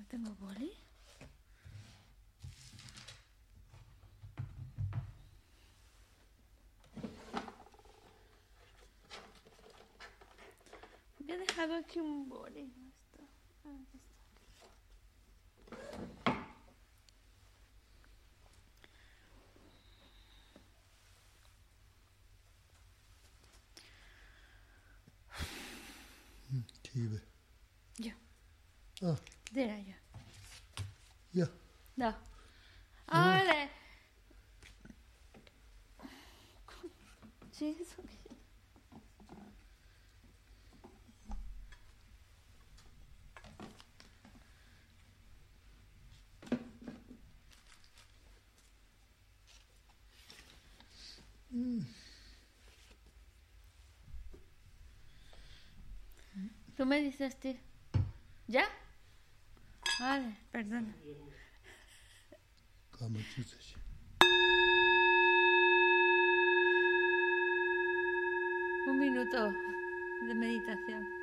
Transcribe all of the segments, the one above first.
no tengo boli. Había dejado aquí un boli. ¿no está? Ah, aquí está. TV. Yo. Ah, Dira yo. ja. No. ¡Ole! Sí, eso que- Tú me dices, tío. ¿Ya? Vale, chusashi. Un minuto de meditación.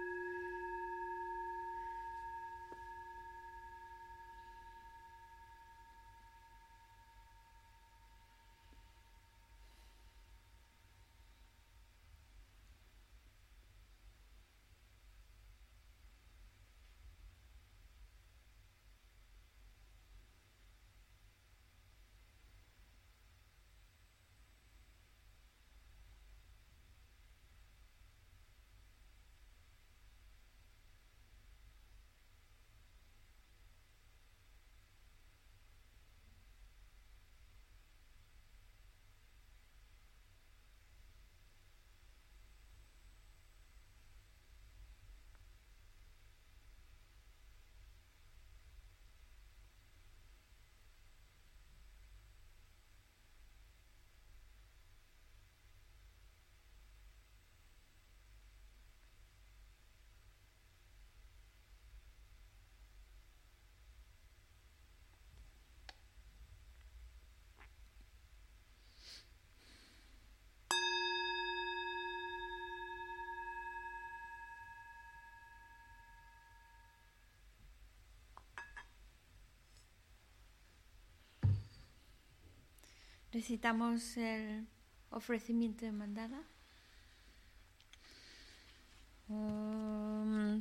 Recitamos el ofrecimiento de mandala. Om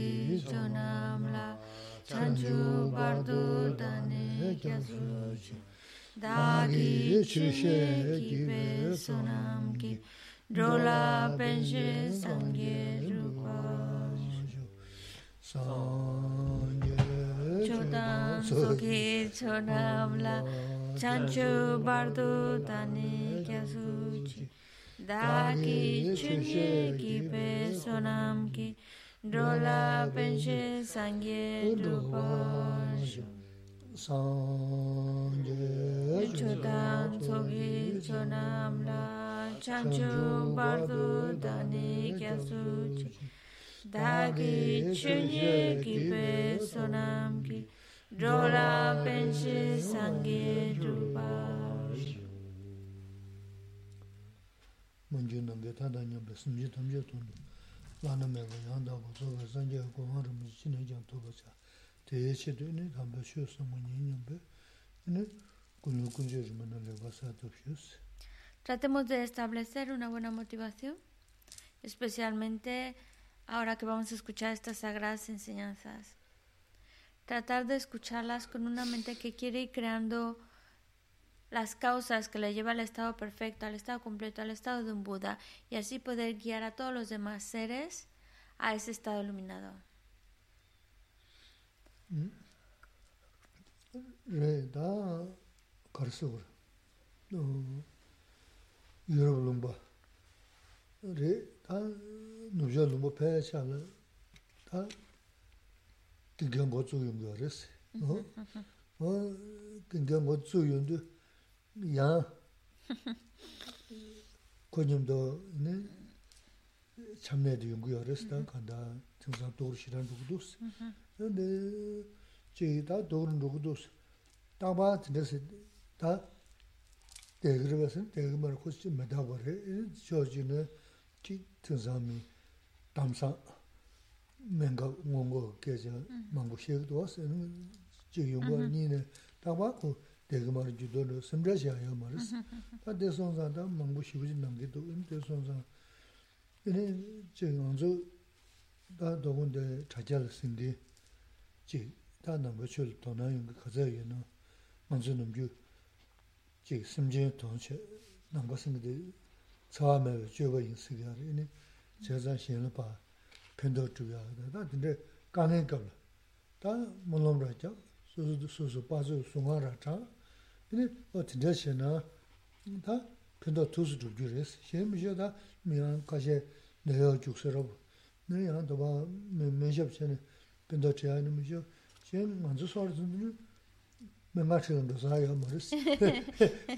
ki chonamla chanchu bardu dani gyazuchi dagi chushe kibe sonam ki drola penche sangye rupa sangye chodam soki chonamla chanchu bardu dani gyazuchi dagi chushe kibe sonam Rola penche sangye duposh. Sangye chodan tsogi chonam la chanchu bardu dani kyasu chi. Dagi chunye kipe sonam ki. Rola penche sangye duposh. Mungu nambe tanda nyambe sumye tamye tondo. Tratemos de establecer una buena motivación, especialmente ahora que vamos a escuchar estas sagradas enseñanzas. Tratar de escucharlas con una mente que quiere ir creando las causas que le lleva al estado perfecto, al estado completo, al estado de un Buda, y así poder guiar a todos los demás seres a ese estado iluminador. re da karsu ur no yoro lumba re da nuja lumba pe cha la da kingyang go zu yong yo res no o kingyang go zu yong du ya konyamdo ne 참내 연구 열었다 간다 정상 도로 시간 누구도 근데 제가 도로 누구도 다바 진짜서 다 대그러서 대그만 코스 메다버에 저지는 기 정상이 담사 맹가 뭔고 계저 망고 시에도 왔어는 저 연구원이네 다바고 대그만 주도로 심자시아요 말스 다 대선사다 망고 시부지 남게도 대선사 얘네 지금 저 다도군데 자자를 쓴데 지 다는 거출 도나는 거 가져야는 먼저 넘주 지 심지에 동체 남거 쓴데 처음에 저거 인식이 아니네 제가 신을 봐 편도 주야 다 근데 가는 거 다, 물론 그렇죠. 수수 수수 빠져 송하라 자. 근데 어 진짜 신나 다 편도 투수 주주레스. 신미셔다 미안 가시 내가 죽서라고. 내가 도바 매매접전에 편도 제하는 미셔. 신 먼저 소리 듣는 맨마치는 거 사야 말스.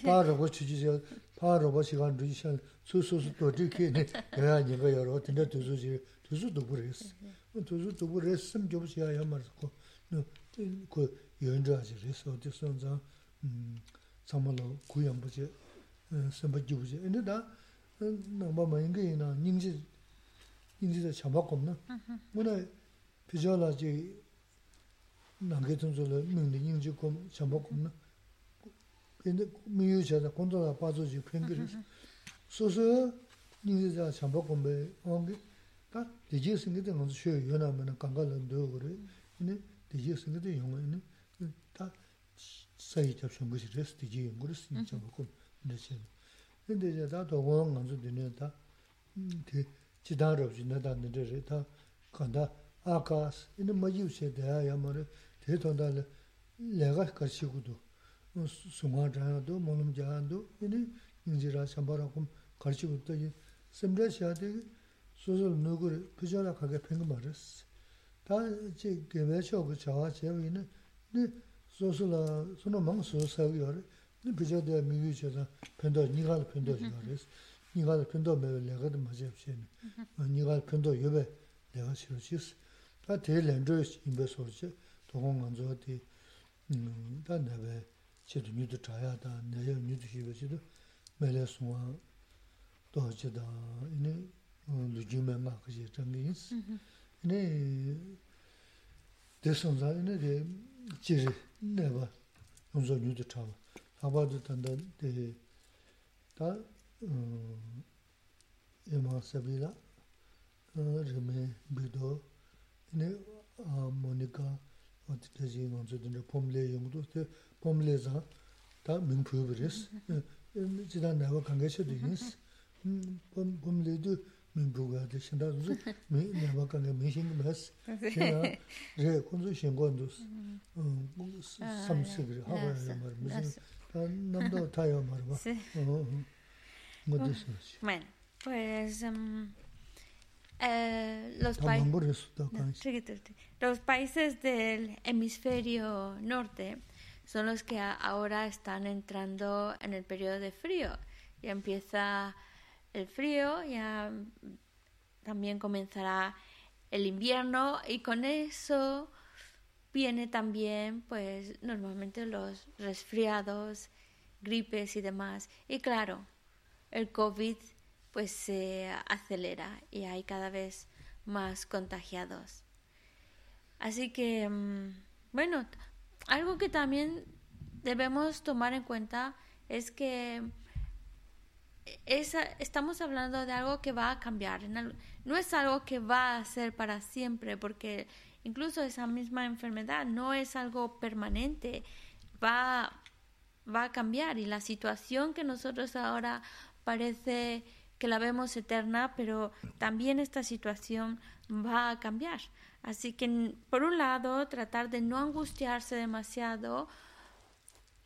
바로 고 주지죠. 바로 고 시간 주시선 수수수 또 이렇게 내가 이거 여러 근데 투수지 투수도 그랬어. 투수도 그랬음 좀 시야야 말고. 그 연주하지 그래서 어디 선자 samalo kuyambuchi, sambajibuchi. Inde da nangba mayingayi na nyingzi, nyingzi da chabakumna. Muna pijala ji nangay tunzula mingdi nyingzi kum chabakumna. Inde miyu chada kondola pazo ji pengiris. Soso nyingzi da chabakumbe ongi, da deji singi da nganzu shuyo yonamana kanga landoyo gore. Inde deji singi da yunga, inde da sayi tab shungushi resi tiji yunguri siyi chabu kum nirisi. Nde je da dogo nganzu dine da ti chidan rabzi nada nire re da kanda akas ina maji ushe daya ya mara te tonda lega karshi kudu sunga dhaya do, monum jaya do ina ingzi ra shambara kum karshi kudu taji semra shaade sozol nuguri pijala kage pengi marisi. Da che gewe chogu chawa chewa ina 아카스 이는 마주세 대야 말에 대통달 내가 가시고도 수마자도 몸자도 이니 인지라 삼바라고 가르치고 또 sembrashade 소설 누구를 그저라 가게 팽거 말았어. 다 이제 개매셔 그 자와 제위는 네 소설라 손어 망소 사기요. 네 그저대 미유셔서 편도 니가 편도 이거랬어. 니가 편도 매를 내가도 맞아 없이. 니가 편도 옆에 내가 싫어지스. 다 대련저 인베 소리지. 동공간조한테 음, 다 내가 제도 뉴도 자야다. 내가 뉴도 시버지도 매래 송아 도저다 이네 루지메 마크지 장기스 이네 대선자 이네 chiri neba yunzo nyudu chawa. Abadu tanda dehi ta um, ima sabila uh, rime bido ine monika oti taji nganzo dinde pomle yungdu te pomle za ta mingpuyo biris. Chida mm-hmm. uh, um, neba kange shido yins. Pomle du 떻게 지 먼저 된 폼레 용도 때 폼레자 다 민푸브리스 지난 내가 관계셔도 있어 음 봄봄레도 민부가 되신다 그래서 미 내가 간에 미신 메스 제가 제 군주 신권도 어 삼식을 하고 말 무슨 남도 타요 말 봐. 어. 뭐 됐어. Bueno, pues um, eh, los, 다 países 넘버렸어. 다 los países del hemisferio norte son los que a- ahora están entrando en el periodo de frío. Ya empieza el frío, ya también comenzará el invierno y con eso viene también pues normalmente los resfriados, gripes y demás. Y claro, el COVID pues se acelera y hay cada vez más contagiados. Así que, mm, bueno, algo que también debemos tomar en cuenta es que estamos hablando de algo que va a cambiar, no es algo que va a ser para siempre, porque incluso esa misma enfermedad no es algo permanente, va, va a cambiar y la situación que nosotros ahora parece que la vemos eterna, pero también esta situación va a cambiar. Así que, por un lado, tratar de no angustiarse demasiado,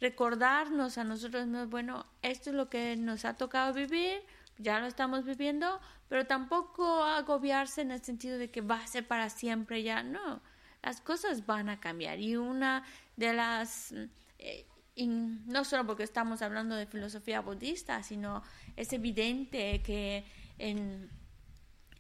recordarnos a nosotros mismos, bueno, esto es lo que nos ha tocado vivir, ya lo estamos viviendo, pero tampoco agobiarse en el sentido de que va a ser para siempre, ya no, las cosas van a cambiar y una de las, eh, no solo porque estamos hablando de filosofía budista, sino es evidente que en,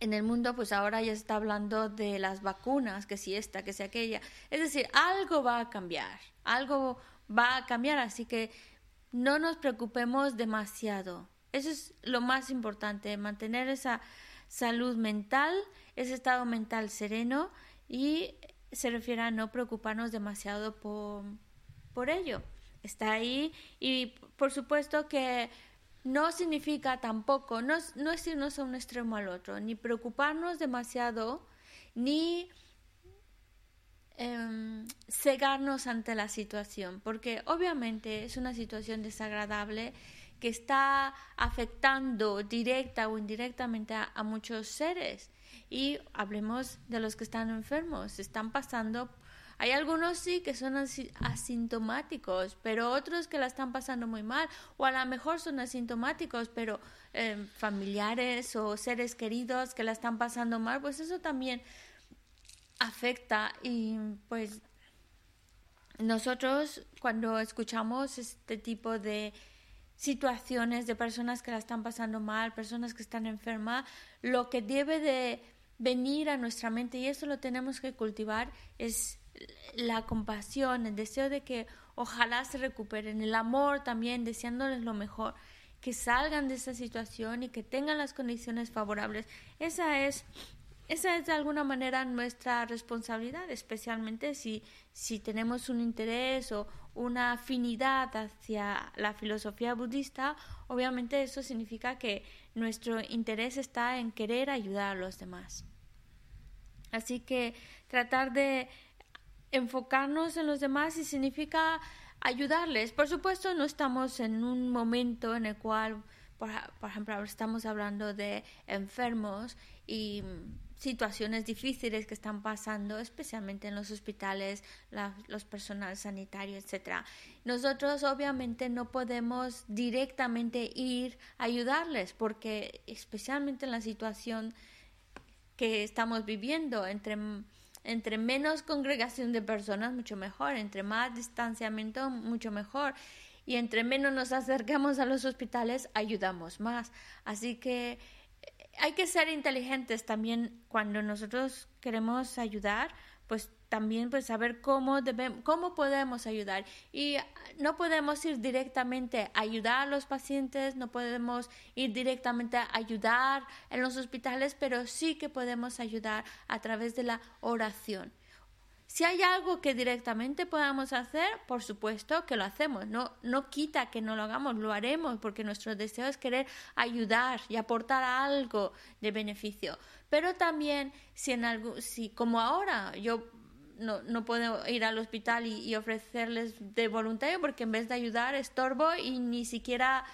en el mundo pues ahora ya está hablando de las vacunas, que si esta, que si aquella. Es decir, algo va a cambiar, algo va a cambiar, así que no nos preocupemos demasiado. Eso es lo más importante, mantener esa salud mental, ese estado mental sereno y se refiere a no preocuparnos demasiado por, por ello. Está ahí y por supuesto que no significa tampoco, no, no es irnos a un extremo al otro, ni preocuparnos demasiado, ni em, cegarnos ante la situación, porque obviamente es una situación desagradable que está afectando directa o indirectamente a, a muchos seres. Y hablemos de los que están enfermos, están pasando hay algunos sí que son asi- asintomáticos, pero otros que la están pasando muy mal, o a lo mejor son asintomáticos, pero eh, familiares o seres queridos que la están pasando mal, pues eso también afecta y pues nosotros cuando escuchamos este tipo de situaciones de personas que la están pasando mal, personas que están enfermas, lo que debe de venir a nuestra mente y eso lo tenemos que cultivar es la compasión, el deseo de que ojalá se recuperen, el amor también, deseándoles lo mejor, que salgan de esa situación y que tengan las condiciones favorables. Esa es esa es de alguna manera nuestra responsabilidad, especialmente si, si tenemos un interés o una afinidad hacia la filosofía budista, obviamente eso significa que nuestro interés está en querer ayudar a los demás. Así que tratar de enfocarnos en los demás y significa ayudarles. Por supuesto, no estamos en un momento en el cual, por, por ejemplo, ahora estamos hablando de enfermos y situaciones difíciles que están pasando, especialmente en los hospitales, los personal sanitario, etcétera. Nosotros obviamente no podemos directamente ir a ayudarles porque especialmente en la situación que estamos viviendo entre menos congregación de personas mucho mejor, entre más distanciamiento mucho mejor y entre menos nos acercamos a los hospitales ayudamos más. Así que hay que ser inteligentes también cuando nosotros queremos ayudar, pues también pues saber cómo debemos, cómo podemos ayudar y no podemos ir directamente a ayudar a los pacientes, no podemos ir directamente a ayudar en los hospitales, pero sí que podemos ayudar a través de la oración. Si hay algo que directamente podamos hacer, por supuesto que lo hacemos. No, no quita que no lo hagamos, lo haremos porque nuestro deseo es querer ayudar y aportar algo de beneficio. Pero también, si en algo, si como ahora yo no, no puedo ir al hospital y, y ofrecerles de voluntario porque en vez de ayudar estorbo y ni siquiera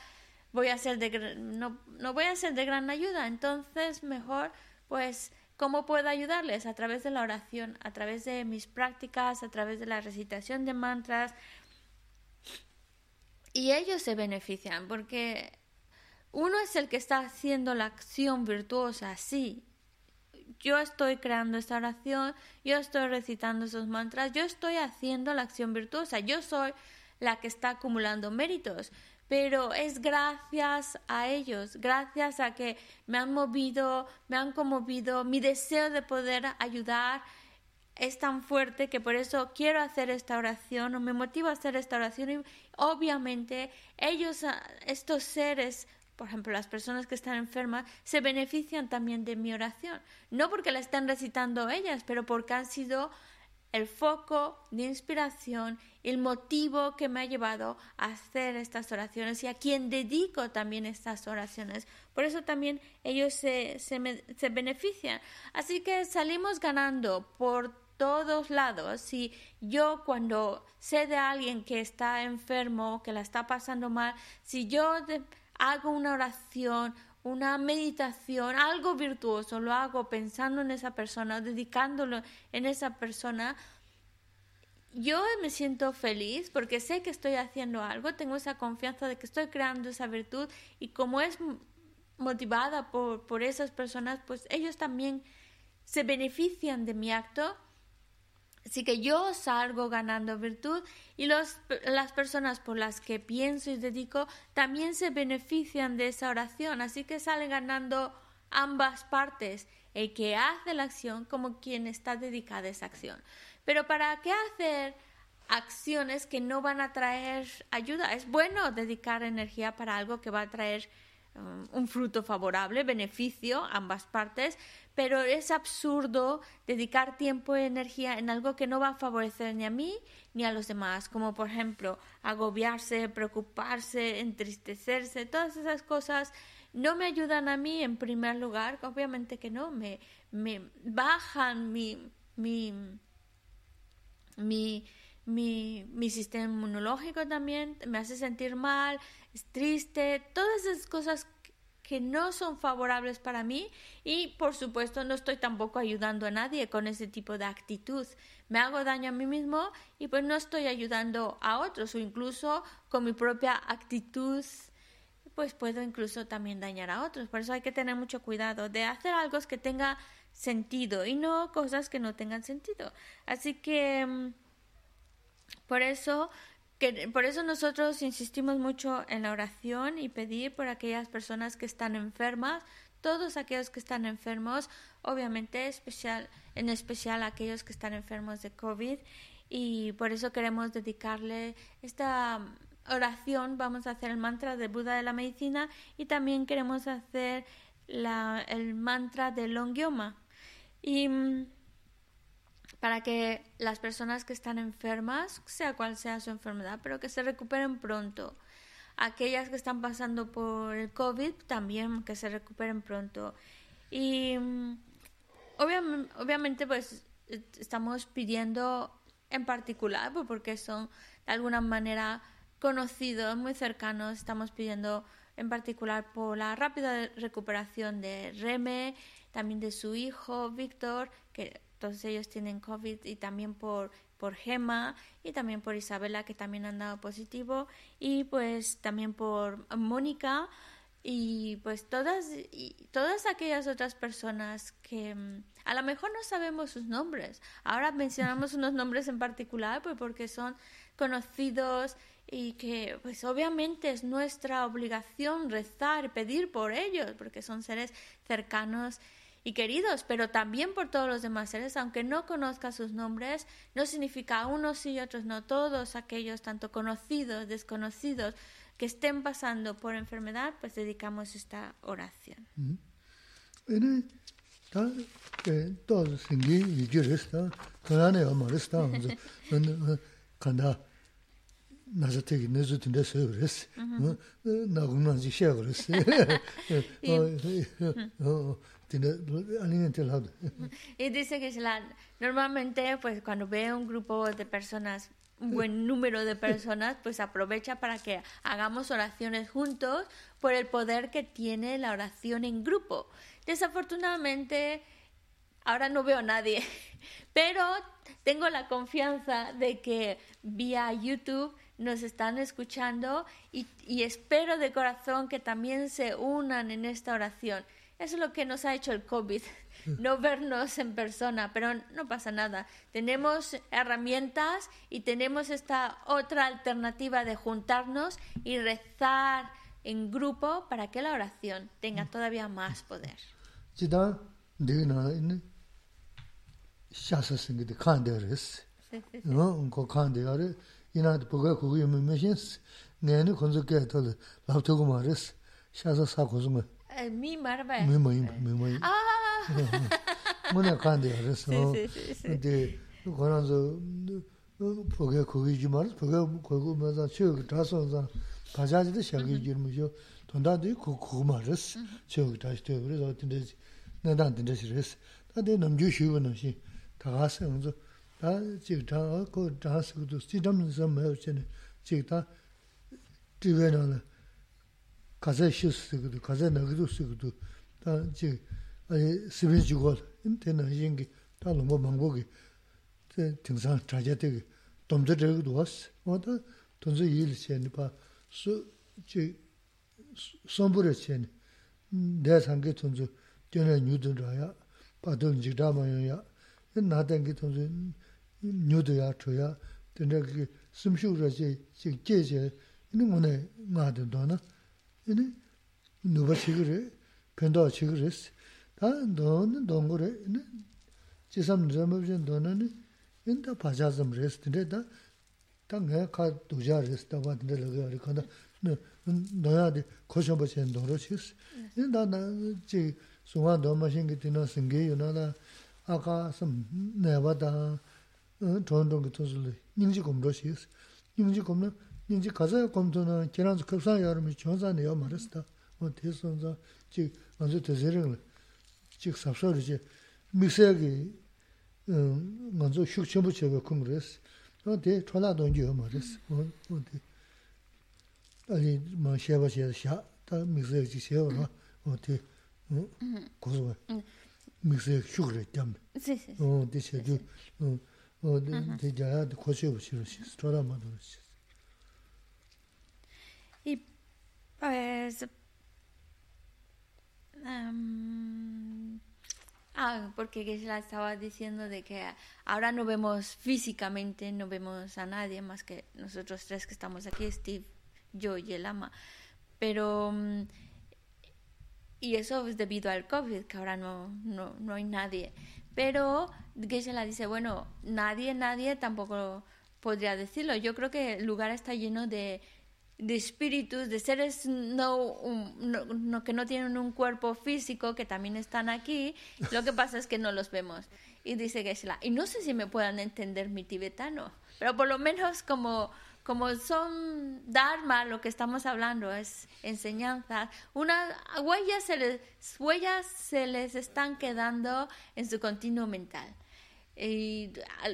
voy a ser de, no, no voy a ser de gran ayuda. Entonces, mejor, pues, ¿cómo puedo ayudarles? A través de la oración, a través de mis prácticas, a través de la recitación de mantras. Y ellos se benefician porque uno es el que está haciendo la acción virtuosa, sí. Yo estoy creando esta oración, yo estoy recitando esos mantras, yo estoy haciendo la acción virtuosa, yo soy la que está acumulando méritos pero es gracias a ellos, gracias a que me han movido, me han conmovido, mi deseo de poder ayudar es tan fuerte que por eso quiero hacer esta oración o me motiva a hacer esta oración y obviamente ellos, ah, estos seres, por ejemplo, las personas que están enfermas, se benefician también de mi oración. No porque la están recitando ellas, pero porque han sido el foco de inspiración, el motivo que me ha llevado a hacer estas oraciones y a quien dedico también estas oraciones. Por eso también ellos se, se, benefician. Así que salimos ganando por todos lados. Si yo cuando sé de alguien que está enfermo, que la está pasando mal, si yo hago una oración, una meditación, algo virtuoso, lo hago pensando en esa persona, dedicándolo en esa persona, yo me siento feliz porque sé que estoy haciendo algo, tengo esa confianza de que estoy creando esa virtud y como es motivada por, por esas personas, pues ellos también se benefician de mi acto. Así que yo salgo ganando virtud y los, las personas por las que pienso y dedico también se benefician de esa oración. Así que salen ganando ambas partes, el que hace la acción como quien está dedicado a esa acción. Pero ¿para qué hacer acciones que no van a traer ayuda? Es bueno dedicar energía para algo que va a traer um, un fruto favorable, beneficio ambas partes, pero es absurdo dedicar tiempo y energía en algo que no va a favorecer ni a mí ni a los demás, como por ejemplo agobiarse, preocuparse, entristecerse, todas esas cosas no me ayudan a mí en primer lugar, obviamente que no, me, me bajan mi, mi mi, mi, mi sistema inmunológico también me hace sentir mal, es triste, todas esas cosas que no son favorables para mí y por supuesto no estoy tampoco ayudando a nadie con ese tipo de actitud. Me hago daño a mí mismo y pues no estoy ayudando a otros o incluso con mi propia actitud pues puedo incluso también dañar a otros. Por eso hay que tener mucho cuidado de hacer algo que tenga sentido y no cosas que no tengan sentido. Así que mm, por eso que por eso nosotros insistimos mucho en la oración y pedir por aquellas personas que están enfermas, todos aquellos que están enfermos, obviamente especial en especial aquellos que están enfermos de COVID y por eso queremos dedicarle esta oración, vamos a hacer el mantra de Buda de la medicina y también queremos hacer la, el mantra de Longyoma. Y mm, para que las personas que están enfermas, sea cual sea su enfermedad, pero que se recuperen pronto. Aquellas que están pasando por el COVID también que se recuperen pronto. Y mm, obviamente, pues estamos pidiendo en particular, pues, porque son de alguna manera conocidos, muy cercanos, estamos pidiendo en particular por la rápida recuperación de Reme, también de su hijo Víctor, que todos ellos tienen COVID, y también por, por Gema y también por Isabela, que también han dado positivo, y pues también por Mónica. Y pues todas y todas aquellas otras personas que mm, a lo mejor no sabemos sus nombres. Ahora mencionamos unos nombres en particular pues porque son conocidos y que pues obviamente es nuestra obligación rezar pedir por ellos porque son seres cercanos y queridos, pero también por todos los demás seres, aunque no conozca sus nombres, no significa unos y otros no, todos aquellos, tanto conocidos, desconocidos, que estén pasando por enfermedad, pues dedicamos esta oración. Y dice que normalmente pues cuando ve un grupo de personas un buen número de personas, pues aprovecha para que hagamos oraciones juntos por el poder que tiene la oración en grupo. Desafortunadamente, ahora no veo a nadie, pero tengo la confianza de que vía YouTube nos están escuchando y, y, espero de corazón que también se unan en esta oración. Eso es lo que nos ha hecho el COVID, no vernos en persona, pero no pasa nada. Tenemos herramientas y tenemos esta otra alternativa de juntarnos y rezar en grupo para que la oración tenga todavía más poder. 이나도 보고 그거 유명신 내는 건설계 털 라프토고 말스 샤서 사고즈마 미 말바 미 뭐이 미 뭐이 아 뭐냐 간데 그래서 근데 그거라서 보게 거기 좀 말스 보게 거기 뭐서 쭉 다서서 바자지도 샤기 주면요 돈다도 그 그거 말스 쭉 다시 돼 그래서 근데 내단 된다 싫으스 다들 넘주 쉬우는 시 다가서 자 쉬스도 가자 나기도 쓰고도 다 이제 아니 스비지고 인테나 인기 다 너무 방법이 제 등산 자제되게 domzirayagdo was, wada donzo yili chayani pa su chi sombura chayani daya sangi donzo dyana nyudan raya, pa don jigdama ya, nadangi donzo nyodo ya cho ya, tanda ki simshuk ra che, che che che, ini ngone nga dendo na, ini nubar chiga re, pendawa chiga re, ta don dongo re, ini chisam nirama jen dona ni, ini ta pachasam re, tanda ta, ta nga ka duja re, tawa tanda laga re, kanda, noya di koshamba chen dongo chis, ini ta na, chi sunga doma shingi tina singi yu na la, aka sam naiwa ta, 조원동기 도술이 닝지 검로시 닝지 검나 닝지 가자 검도나 계란 급상 여름이 전산이요 말했다. 뭐 대선자 즉 먼저 대세를 즉 삽서르지 믹서기 음 먼저 슉첨부 제가 검레스 근데 전화도 이제 말했어. 근데 아니 뭐 샤바시야 샤다 믹서기 샤와 어때 고소 믹서기 슉을 했담 어 대체 그 Y pues... Um, Ah, porque Gesla estaba diciendo de que ahora no vemos físicamente, no vemos a nadie más que nosotros tres que estamos aquí, Steve, yo y el ama. Pero, y eso es debido al COVID, que ahora no, no, no hay nadie. Pero Gesla dice, bueno, nadie, nadie tampoco podría decirlo. Yo creo que el lugar está lleno de de espíritus, de seres no, no, no, que no tienen un cuerpo físico, que también están aquí, lo que pasa es que no los vemos. Y dice Geshe-la, y no sé si me puedan entender mi tibetano, pero por lo menos como, como son Dharma, lo que estamos hablando es enseñanza, unas huellas se les, huellas se les están quedando en su continuo mental y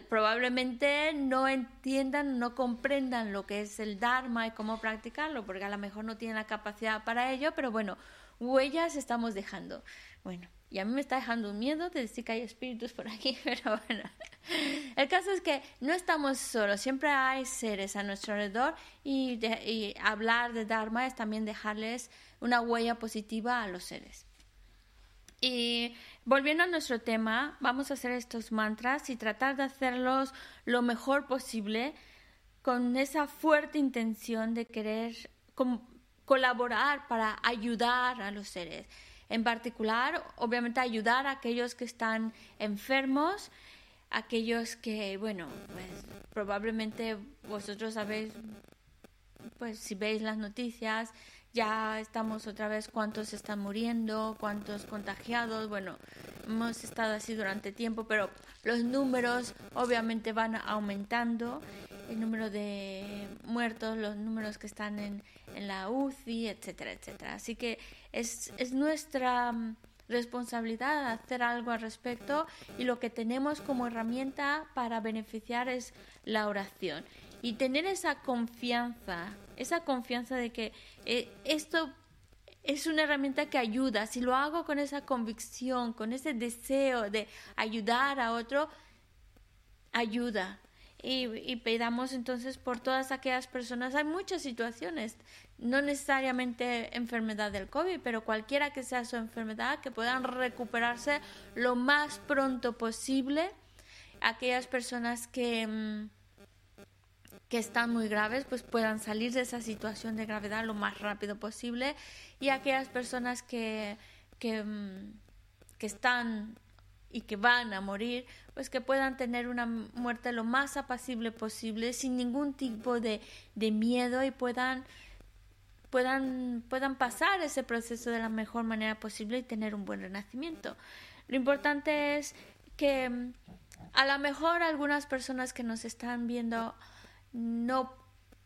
probablemente no entiendan, no comprendan lo que es el Dharma y cómo practicarlo, porque a lo mejor no tienen la capacidad para ello, pero bueno, huellas estamos dejando. Bueno, y a mí me está dejando un miedo de decir que hay espíritus por aquí, pero bueno. El caso es que no estamos solos, siempre hay seres a nuestro alrededor y, y hablar de Dharma es también dejarles una huella positiva a los seres. Y volviendo a nuestro tema, vamos a hacer estos mantras y tratar de hacerlos lo mejor posible con esa fuerte intención de querer colaborar para ayudar a los seres. En particular, obviamente, ayudar a aquellos que están enfermos, aquellos que, bueno, pues probablemente vosotros sabéis, pues si veis las noticias, ya estamos otra vez cuántos están muriendo, cuántos contagiados, bueno, hemos estado así durante tiempo, pero los números obviamente van aumentando, el número de muertos, los números que están en, en la UCI, etcétera, etcétera. Así que es, es nuestra responsabilidad hacer algo al respecto y lo que tenemos como herramienta para beneficiar es la oración. y tener esa confianza, esa confianza de que eh, esto es una herramienta que ayuda. Si lo hago con esa convicción, con ese deseo de ayudar a otro, ayuda. Y, y pedamos entonces por todas aquellas personas. Hay muchas situaciones, no necesariamente enfermedad del COVID, pero cualquiera que sea su enfermedad, que puedan recuperarse lo más pronto posible. Aquellas personas que, mm, que están muy graves, pues puedan salir de esa situación de gravedad lo más rápido posible. Y aquellas personas que, que, mm, que están y que van a morir, pues que puedan tener una muerte lo más apacible posible, sin ningún tipo de, de miedo y puedan, puedan, puedan pasar ese proceso de la mejor manera posible y tener un buen renacimiento. Lo importante es que mm, a lo mejor algunas personas que nos están viendo no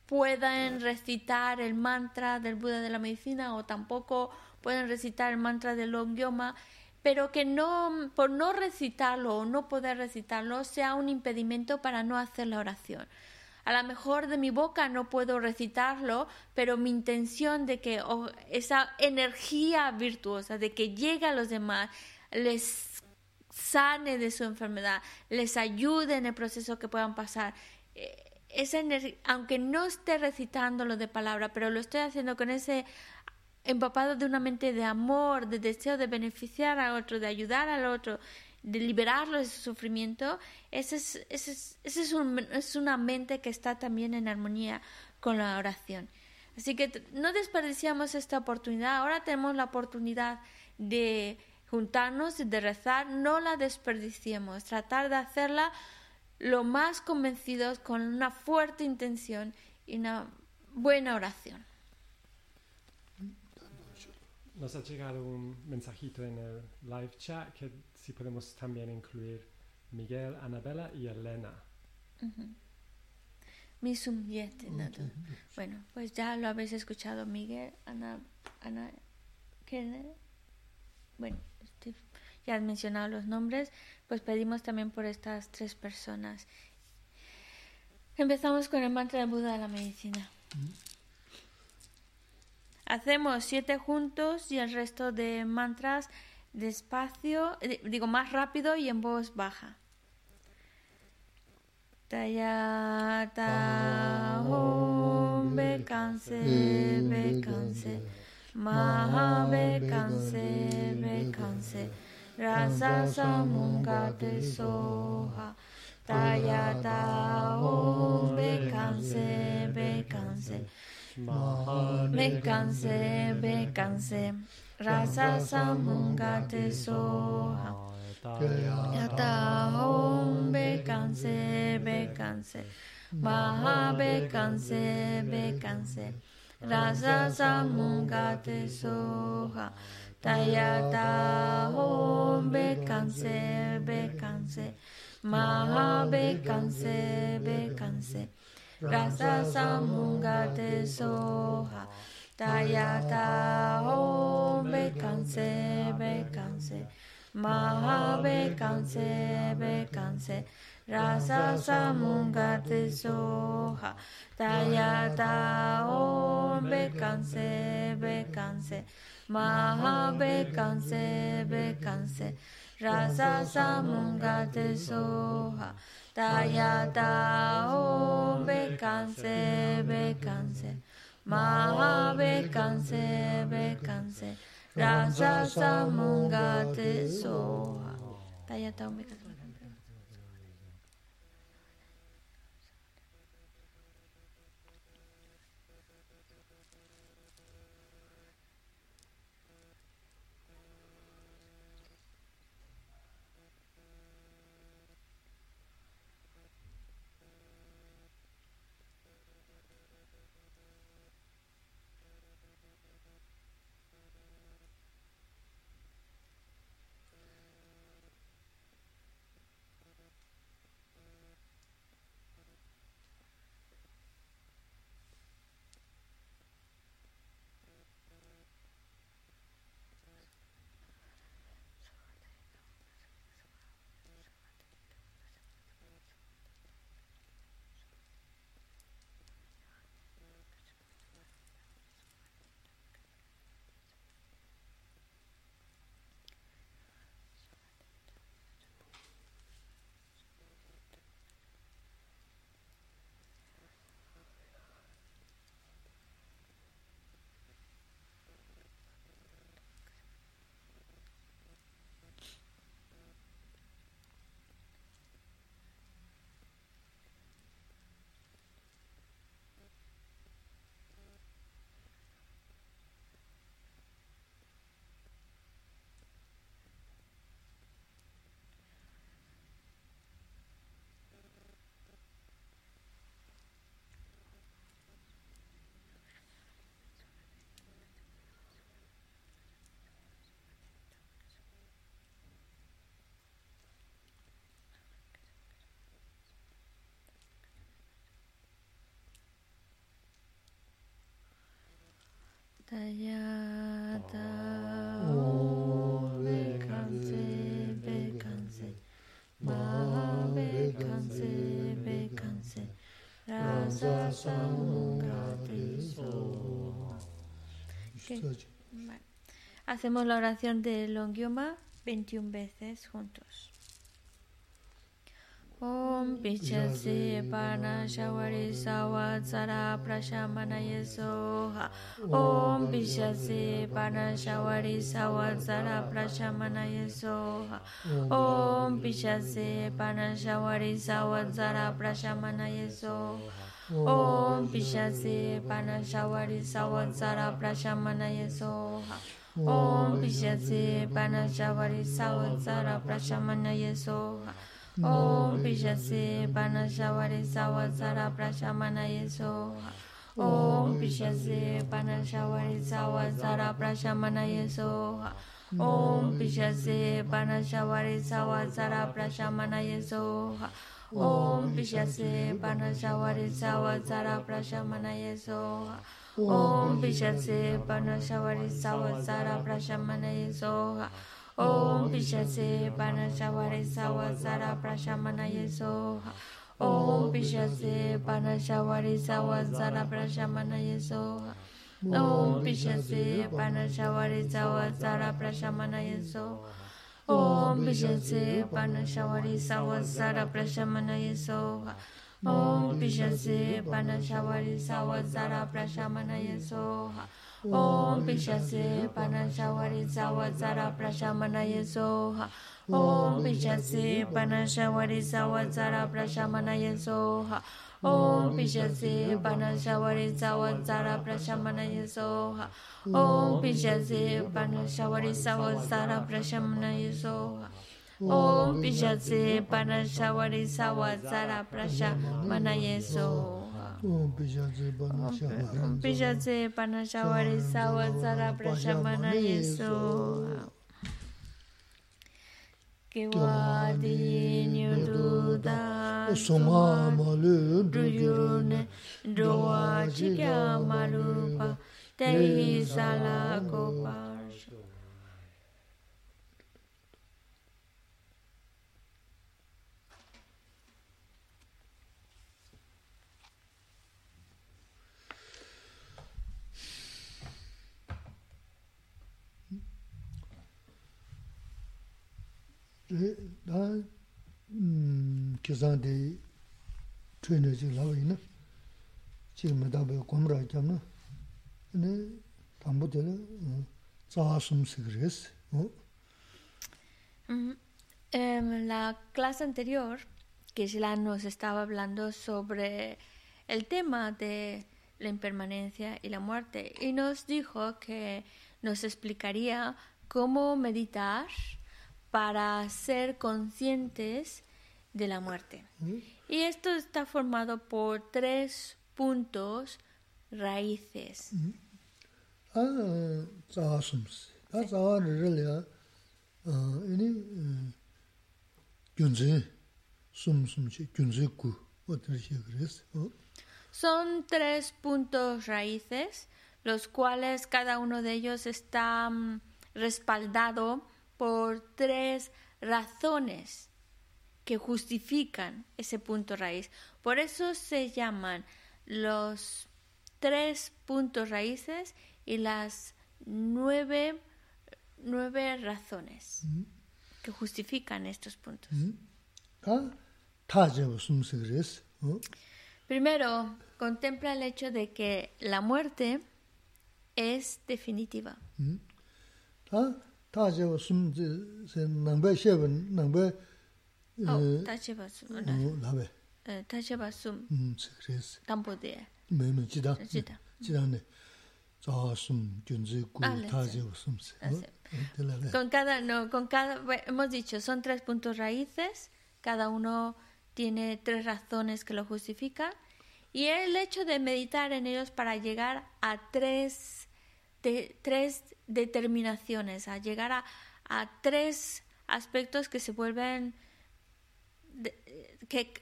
puedan recitar el mantra del Buda de la medicina o tampoco pueden recitar el mantra del Longyoma pero que no, por no recitarlo o no poder recitarlo, sea un impedimento para no hacer la oración. A lo mejor de mi boca no puedo recitarlo, pero mi intención de que esa energía virtuosa, de que llegue a los demás, les sane de su enfermedad, les ayude en el proceso que puedan pasar. Eh, esa aunque no esté recitándolo de palabra, pero lo estoy haciendo con ese empapado de una mente de amor, de deseo de beneficiar a otro, de ayudar al otro, de liberarlo de su sufrimiento, esa es, es, es, un, es una mente que está también en armonía con la oración. Así que no desperdiciamos esta oportunidad. Ahora tenemos la oportunidad de juntarnos, y de rezar, no la desperdiciemos, tratar de hacerla lo más convencidos con una fuerte intención y una buena oración. nos ha llegado un mensajito en el live chat que si podemos también incluir Miguel, Anabela y Elena. Bueno, pues ya lo habéis escuchado, Miguel, Ana, Ana, bueno, este, ya has mencionado los nombres, pues pedimos también por estas tres personas. Empezamos con el mantra de Buda de la medicina. Hacemos siete juntos y el resto de mantras despacio, digo más rápido y en voz baja. Tayata Om Bekanse Bekanse Maha Bekanse Bekanse Rasa Samungate Soha Tayata Om Bekanse Bekanse Bekanse, bekanse, rasa samungate soha. Yata om bekanse, bekanse, maha bekanse, bekanse, rasa samungate soha. Tayata om bekanse, bekanse, maha bekanse, bekanse. rasa samungate soha tayata om bekanse. Bekanse maha bekanse. Bekanse rasa samungate soha tayata om bekanse. Bekanse maha bekanse. Bekanse rasa samungate soha Tayata Om Bekanse Bekanse Ma ave canse be canse raza za mungatesoa taia Hacemos la oración de Longyoma 21 veces juntos. Om Pichasi Panashawari Sawatsara Prashamanaya Soha Om Pichasi Panashawari Sawatsara Prashamanaya Soha Om Pichasi Panashawari Sawatsara Om Pichasi Panashawari Sawatsara Om Pichasi Panashawari Sawatsara Om Vijase Panashavare Savasara Prashamanayeso Om Vijase Panashavare Savasara Prashamanayeso Om Vijase Panashavare Savasara Prashamanayeso Om Vijase Panashavare Savasara Prashamanayeso Om Vijase Panashavare Savasara Prashamanayeso Om ॐ पिशसे पानशावारे सावा सारा प्राशामना येसो ॐ पिशसे पानशावारे सावा सारा प्राशामना येसो ॐ पिशसे पानशावारे सावा सारा प्राशामना येसो ॐ पिशसे पानशावारे सावा सारा प्राशामना येसो ॐ पिशसे पानशावारे सावा सारा ॐ पिशसे पनशवरी संवत्सर प्रशमनय सोहा. ॐ पिशसे पनशवरी संवत्सर प्रशमनय सोहा. ॐ पिशसे पनशवरी संवत्सर प्रशमनय सोहा. ॐ पिशसे पनशवरी संवत्सर प्रशमनय सोहा. ॐ पिशसे पनशवरी संवत्सर प्रशमनय Soha. Pijaze Panashawari Sawazara Prashamana Yeso Kiwa Dua Tehi Sala 다 음, 계산대 트레이너지 라위나. 지금 다be 고무라 있잖아. 네. 담보들 자숨스 그랬어. 어? Ujú. En la clase anterior, Gisela nos estaba hablando sobre el tema de la impermanencia y la muerte y nos dijo que nos explicaría cómo meditar para ser conscientes de la muerte. Y esto está formado por tres puntos raíces. Son tres puntos raíces, los cuales cada uno de ellos está mm, respaldado por tres razones que justifican ese punto raíz. Por eso se llaman los tres puntos raíces y las nueve, nueve razones que justifican estos puntos. Primero, contempla el hecho de que la muerte es definitiva tā cheba sum nāngbē sheba cheba sum cheba sum de ne sum gu cheba sum con cada no con cada hemos dicho son tres puntos raíces. Cada uno tiene tres razones que lo justifican. Y el hecho de meditar en ellos para llegar a tres de, tres determinaciones, a llegar a, a tres aspectos que se vuelven, que,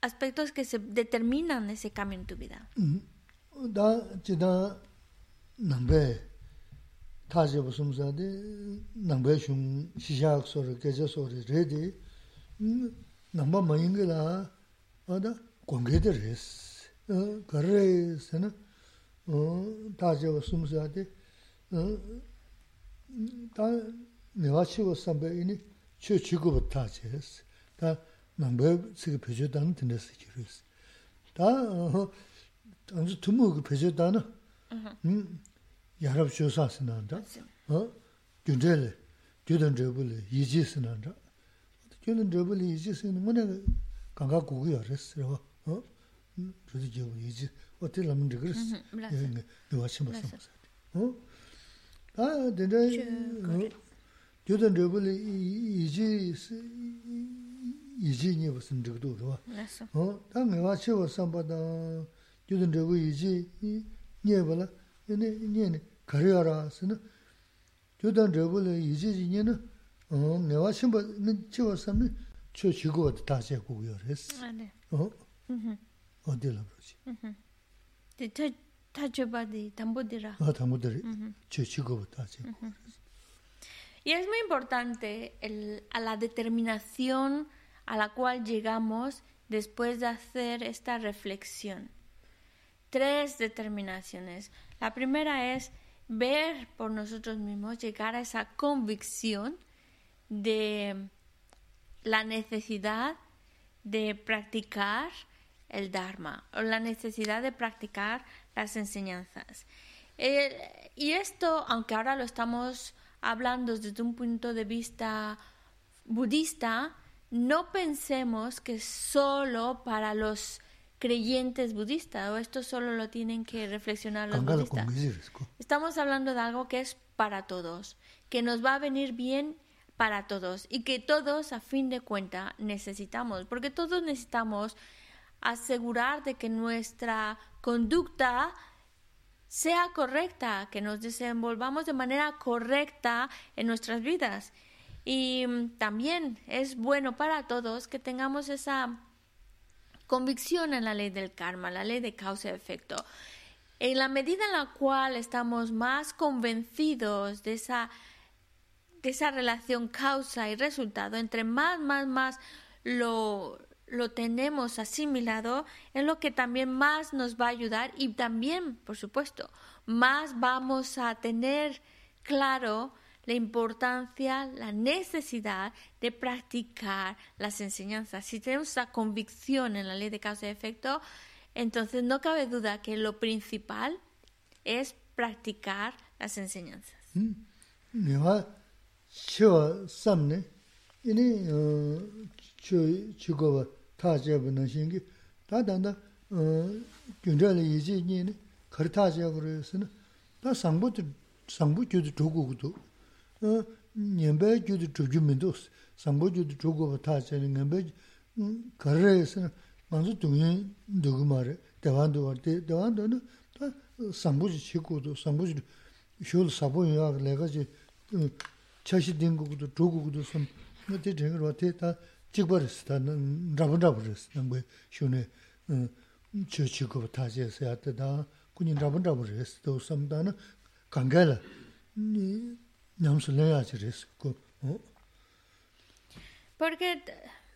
aspectos que se determinan ese cambio en tu vida. 다 공개들레스 어 그래서는 어 타제 무슨 자데 어다 내가 치고 삼배이니 최 지구부터 타제스 다 남배 지금 표제단 드네스 기르스 다 아주 두모 그 표제단은 음 yarab shusa sinanda, gyundele, gyudan drabuli yiji sinanda. Gyudan drabuli yiji sinanda, ngune ganga gugu yaris, rwa, rudi gyabu yiji, wate lamun dhigris, yuwa chima samasa. Denda, gyudan drabuli yiji, yiji nyebu sindigdu, rwa. Da ngawa chiwa sambada, gyudan drabuli yiji nyebala, nyene, 가 려라 쓰는 교단 저불에 이제지니는 어 내가 심바 치워서면 저 지고 다 제고요 그랬어. 네. 어? 음. 어디로 그러지? 음. 대체 타줘바디 담보디라. 아, 담보디라. 저 지고 다 제고. Y es muy importante el, a la determinación a la cual llegamos después de hacer esta reflexión. Tres determinaciones. La primera es ver por nosotros mismos, llegar a esa convicción de la necesidad de practicar el Dharma o la necesidad de practicar las enseñanzas. y esto, aunque ahora lo estamos hablando desde un punto de vista budista, no pensemos que solo para los creyentes budistas o esto solo lo tienen que reflexionar los budistas. Estamos hablando de algo que es para todos, que nos va a venir bien para todos y que todos a fin de cuenta necesitamos, porque todos necesitamos asegurar de que nuestra conducta sea correcta, que nos desenvolvamos de manera correcta en nuestras vidas. Y también es bueno para todos que tengamos esa convicción en la ley del karma, la ley de causa y efecto. En la medida en la cual estamos más convencidos de esa, de esa relación causa y resultado, entre más, más, más lo, lo tenemos asimilado, es lo que también más nos va a ayudar y también, por supuesto, más vamos a tener claro la importancia, la necesidad de practicar las enseñanzas. Si tenemos esa convicción en la ley de causa y efecto, entonces no cabe duda que lo principal es practicar las enseñanzas. 타제부 능신기 다단다 어 군전의 이지니?는 거타제고 그래서는 다 상부도 상부 교도 조고도 어 년배 교도 조주민도 상부 교도 조고 타제는 년배 거래에서 먼저 동의 누구 말에 대화도 할때 대화도는 다 상부지 치고도 상부지 쇼를 사보야 내가지 차시 된 거고도 조고고도 좀 그때 되는 거 같아 다 직버스 다 라분라브스 남고 쇼네 저 지고 다제서 하다다 군인 라분라브스 또 섬다는 강가라 니 남슬래야 지레스 그 Porque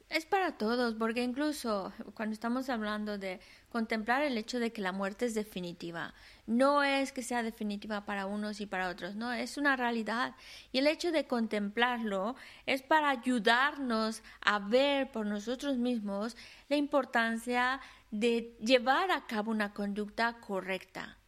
es para todos, porque incluso cuando estamos hablando de contemplar el hecho de que la muerte es definitiva, no es que sea definitiva para unos y para otros, no, es una realidad. Y el hecho de contemplarlo es para ayudarnos a ver por nosotros mismos la importancia de llevar a cabo una conducta correcta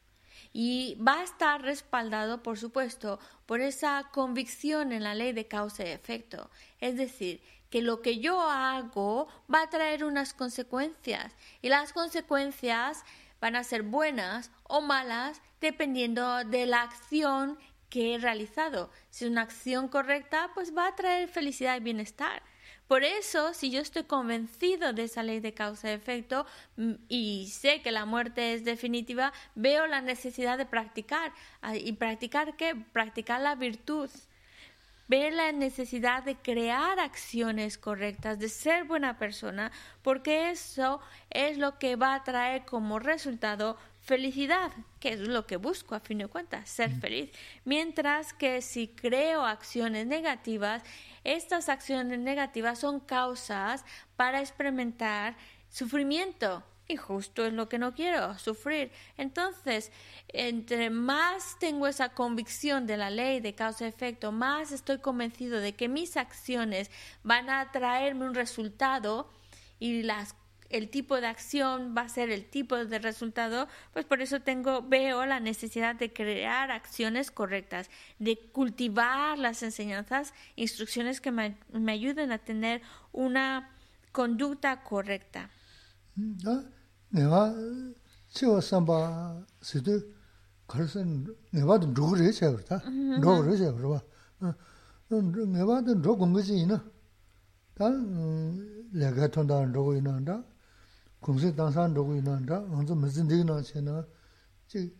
y va a estar respaldado, por supuesto, por esa convicción en la ley de causa y efecto. Es decir, que lo que yo hago va a traer unas consecuencias y las consecuencias van a ser buenas o malas dependiendo de la acción que he realizado. Si es una acción correcta, pues va a traer felicidad y bienestar. Por eso, si yo estoy convencido de esa ley de causa y efecto mm, y sé que la muerte es definitiva, veo la necesidad de practicar. Ah, ¿Y practicar qué? Practicar la virtud. Ver la necesidad de crear acciones correctas, de ser buena persona, porque eso es lo que va a traer como resultado felicidad, que es lo que busco a fin de cuentas, ser feliz. Mientras que si creo acciones negativas, estas acciones negativas son causas para experimentar sufrimiento. Y justo es lo que no quiero, sufrir. Entonces, entre más tengo esa convicción de la ley de causa-efecto, más estoy convencido de que mis acciones van a traerme un resultado y las el tipo de acción va a ser el tipo de resultado, pues por eso tengo, veo la necesidad de crear acciones correctas, de cultivar las enseñanzas, instrucciones que me, me ayuden a tener una conducta correcta. 공 세 당산 로고 있는다. 먼저 무슨 되나 쟤나. 지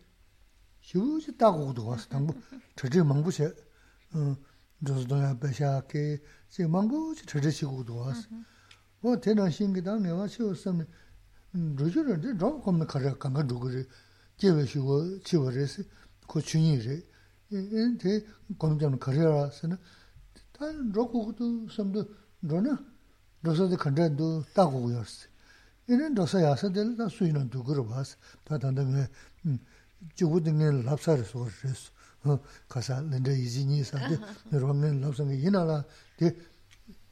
휴지 따고도 왔어. 당부 저지 망부셔. 어. 저도야 배샤케 지 망부 저지 시고도 왔어. 뭐 되는 신기다 내가 쉬었으면 루주를 이제 좀 겁나 가려 간가 누구지. 제외시고 지워래서 그 중이래. 인데 공장 가려라서는 다 로고도 섬도 너는 로서도 간다도 따고 오였어. 이는 도서 야서들 다 수인은 두그러 봤어. 다 단단해. 음. 주부 rūchū rā rī rāwa kōmna kārā kāngā rūgu rī, jīwa shīwa, chīwa rī sī, kō chūñī rī, tē kōmna jāmna kārā rā sī na, tā rā kūku tū samdō, rā na, rōsā tī kāntā tū tā kūku yā sī. Yīni rōsā yā sā tē lā tā sūyī nā tū kūrā bā sī, tā tāndā ngā jīgu tī ngā lāpsā rī sō rī sū, kāsā lindā yīzī nī sā tē, rā ngā lāpsā ngā yīnā rā, tē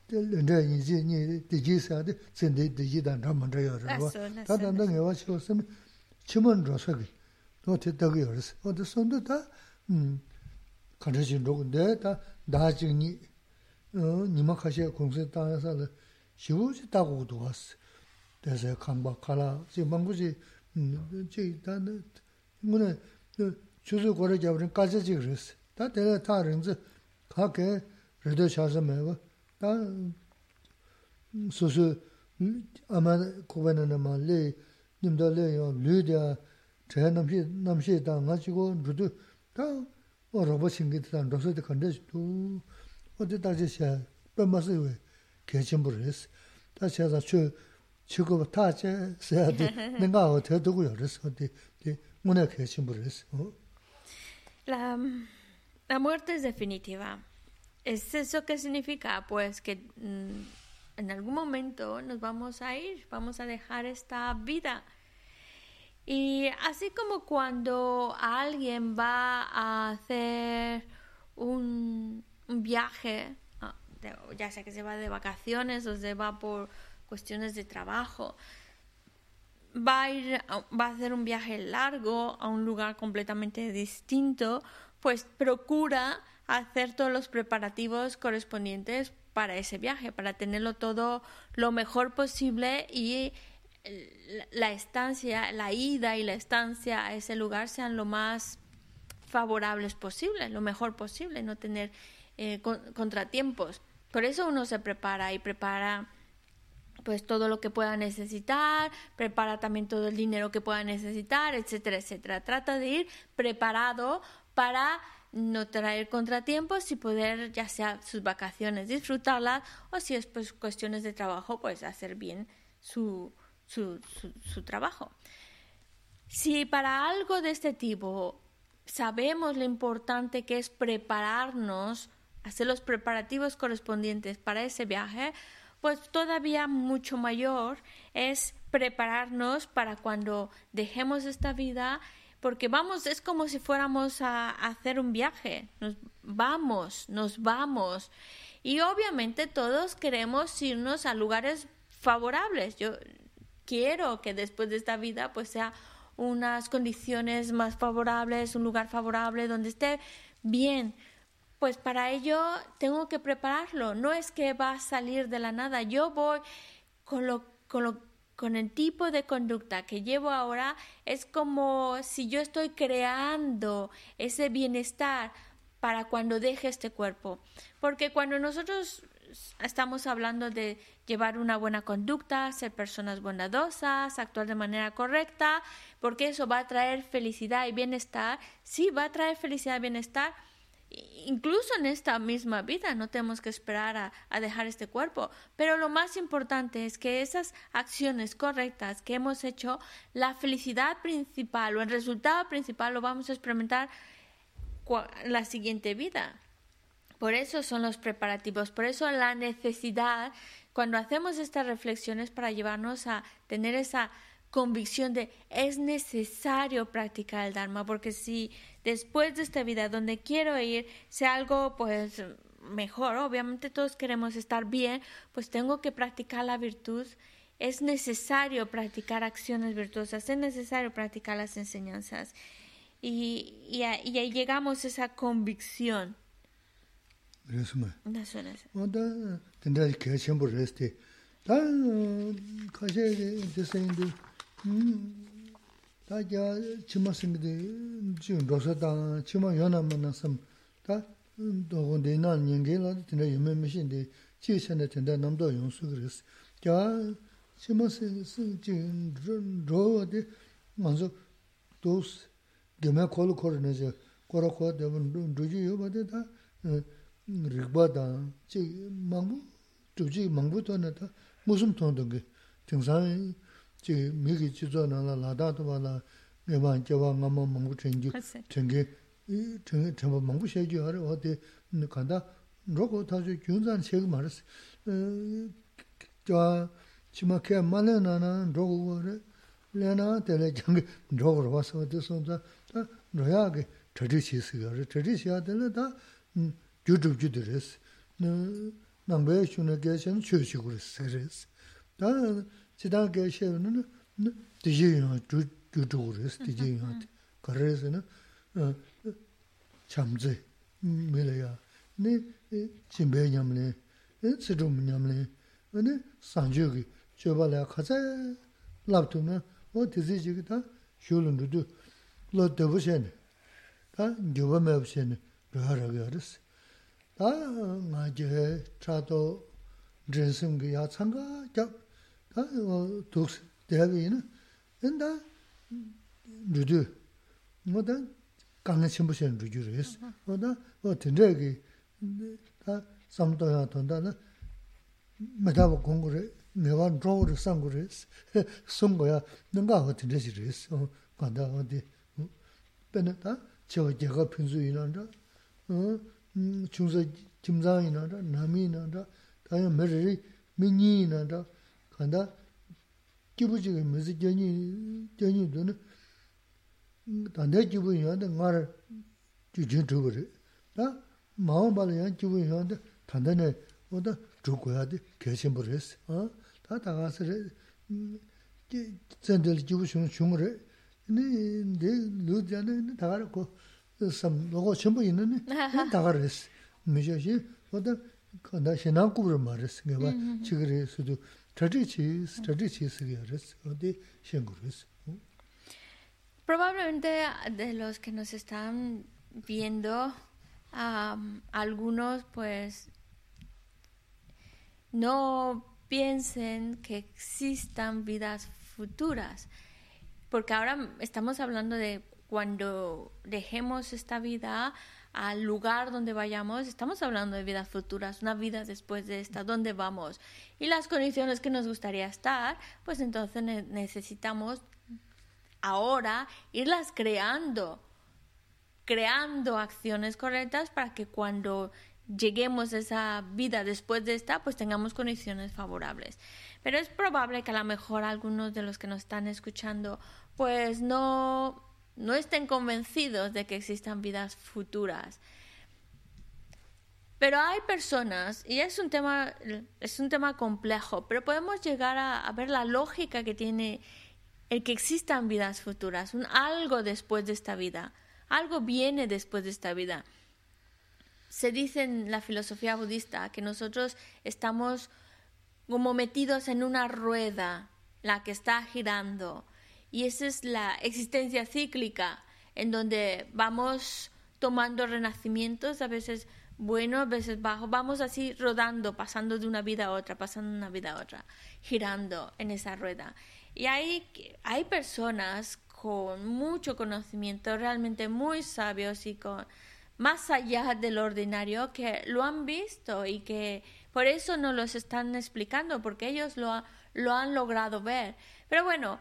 rinzha yinzi, nyi diji saadi, zindi diji dan raman zhayo rwa. Tata nda ngewa shiwa sami, chiman rosagi, noti dagi yorisi. Oda sonda ta, kancha chin rogde, ta daa jingi, nima kashi kongsi tanga saali, shivu chi dagu duwasi. Desa kamba, kala, si mangu chi, chi tanda, nguna, chuzi gore jabarin kacha chik risi. Ta tela ta rinzi, kake, rido chasa mewa, 다 소소 아마 고베는 말레 님들레요 류디아 제 남시 남시 다 가지고 누도 다 뭐로버 신기다 로서도 건데도 어디 다지셔 뻔마서 왜 개침부를 다 제가 저 chigo ta che sea de nenga o te dugu yo res o de de una que chimbo res la la muerte es definitiva Es eso que significa pues que mm, en algún momento nos vamos a ir vamos a dejar esta vida. Y así como cuando alguien va a hacer un, un viaje ah, ya sea que se va de vacaciones o se va por cuestiones de trabajo, va a, ir, va a hacer un viaje largo a un lugar completamente distinto, pues procura hacer todos los preparativos correspondientes para ese viaje, para tenerlo todo lo mejor posible y la estancia, la ida y la estancia a ese lugar sean lo más favorables posible, lo mejor posible, no tener eh, contratiempos. Por eso uno se prepara y prepara pues todo lo que pueda necesitar, prepara también todo el dinero que pueda necesitar, etcétera, etcétera. Trata de ir preparado para no traer contratiempos y poder ya sea sus vacaciones disfrutarlas o si es pues cuestiones de trabajo pues hacer bien su, su, su trabajo. Si para algo de este tipo sabemos lo importante que es prepararnos, hacer los preparativos correspondientes para ese viaje, pues todavía mucho mayor es prepararnos para cuando dejemos esta vida, porque vamos, es como si fuéramos a, hacer un viaje, nos vamos, nos vamos. Y obviamente todos queremos irnos a lugares favorables. Yo quiero que después de esta vida pues sea unas condiciones más favorables, un lugar favorable donde esté bien, pues para ello tengo que prepararlo. No es que va a salir de la nada. Yo voy con lo, con lo, con el tipo de conducta que llevo ahora, es como si yo estoy creando ese bienestar para cuando deje este cuerpo. Porque cuando nosotros estamos hablando de llevar una buena conducta, ser personas bondadosas, actuar de manera correcta, porque eso va a traer felicidad y bienestar. Sí, va a traer felicidad y bienestar, incluso en esta misma vida no tenemos que esperar a, dejar este cuerpo, pero lo más importante es que esas acciones correctas que hemos hecho, la felicidad principal o el resultado principal lo vamos a experimentar en la siguiente vida. Por eso son los preparativos, por eso la necesidad, cuando hacemos estas reflexiones para llevarnos a tener esa convicción de es necesario practicar el Dharma, porque si después de esta vida donde quiero ir sea algo pues mejor, obviamente todos queremos estar bien, pues tengo que practicar la virtud, es necesario practicar acciones virtuosas, es necesario practicar las enseñanzas. Y, y, y ahí llegamos a esa convicción. ta dogo di na nyingi la tinda yume mi shin di chi chanda tinda namdo yung su kris. Kya chima singi chiyo rowa di manzo dos gime kolo koro na zi kora kwa dewa nruji yo ba di ta rikba dang, chi mangbu, tuji mangbu to na ta musum tong dongi, tingsan 지 미기 지조나라 라다도바나 내가 저와 mamma 망고 챙기 챙기 이 챙기 전부 망고 쉐지 하러 어디 간다 로고 타주 균산 chi miki chizo nala lada tuwa la ngewa jewa ngama mungu chenju chengi chenpa mungu sheju hara wate kanda roko tazo gyunzan shegi maras jwa chima kaya male nana roko wara lena tele jangi roko rwa sawa de sonza ta roya ge tati shi siga ra tati shi ya tele ta gyudub gyudu res nangbaya shuna kaya shen chio shigu res res ta chidang kaya shewa nana dije yuwa gyudu res, dije yuwa karres na chamze mele ya. Ne jimbe nyamle, tsidum nyamle, ne sanju ki choba la kaza labdu na o dizi jigi ta shulun dudu lo debu shene, ta gyuba mebu shene ruha raga res. Ta nga je chato drensim ki ya tsanga gyab 독스 대비는 근데 루드 뭐다 강한 신부신 루드를 했어. 뭐다 뭐 된다기 다 삼도야 돈다는 메다보 공부를 매번 드로우를 산 거를 쓴 거야. 뭔가 어떤 데지를 했어. 간다 어디 빼냈다. 저 제가 평소이나다. 어 중서 김장이나다. 남이나다. 다음 메리 미니나다. 간다 기부지가 무슨 전이 전이 되는 단대 기부이한테 말 주진 주버리 다 마음 발이야 기부이한테 단대네 뭐다 죽어야 돼 계신 버렸어 어다 다가서 그 전들 기부시는 중을 네네 루자네 다가고 섬 로고 전부 있는 다가랬어 미저시 뭐다 간다 신앙구를 말했어 내가 지그리 수도 Probablemente de los que nos están viendo, algunos pues no piensen que existan vidas futuras, porque ahora estamos hablando de cuando dejemos esta vida, al lugar donde vayamos, estamos hablando de vidas futuras, una vida después de esta, ¿dónde vamos? Y las condiciones que nos gustaría estar, pues entonces necesitamos ahora irlas creando, creando acciones correctas para que cuando lleguemos a esa vida después de esta, pues tengamos condiciones favorables. Pero es probable que a lo mejor algunos de los que nos están escuchando, pues no no estén convencidos de que existan vidas futuras. Pero hay personas, y es un tema, es un tema complejo, pero podemos llegar a, ver la lógica que tiene el que existan vidas futuras, un algo después de esta vida, algo viene después de esta vida. Se dice en la filosofía budista que nosotros estamos como metidos en una rueda, la que está girando, y esa es la existencia cíclica, en donde vamos tomando renacimientos, a veces buenos, a veces bajos, vamos así rodando, pasando de una vida a otra, pasando de una vida a otra, girando en esa rueda. Y hay, hay personas con mucho conocimiento, realmente muy sabios y con más allá del ordinario, que lo han visto y que por eso no los están explicando, porque ellos lo, lo han logrado ver. Pero bueno,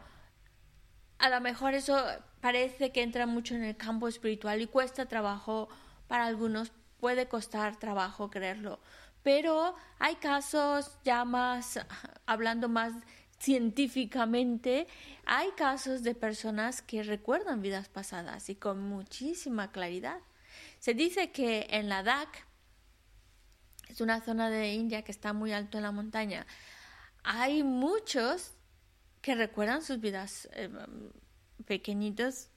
a lo mejor eso parece que entra mucho en el campo espiritual y cuesta trabajo para algunos, puede costar trabajo creerlo. Pero hay casos ya más, hablando más científicamente, hay casos de personas que recuerdan vidas pasadas y con muchísima claridad. Se dice que en Ladakh, es una zona de India que está muy alto en la montaña, hay muchos que recuerdan sus vidas eh, pequeñitos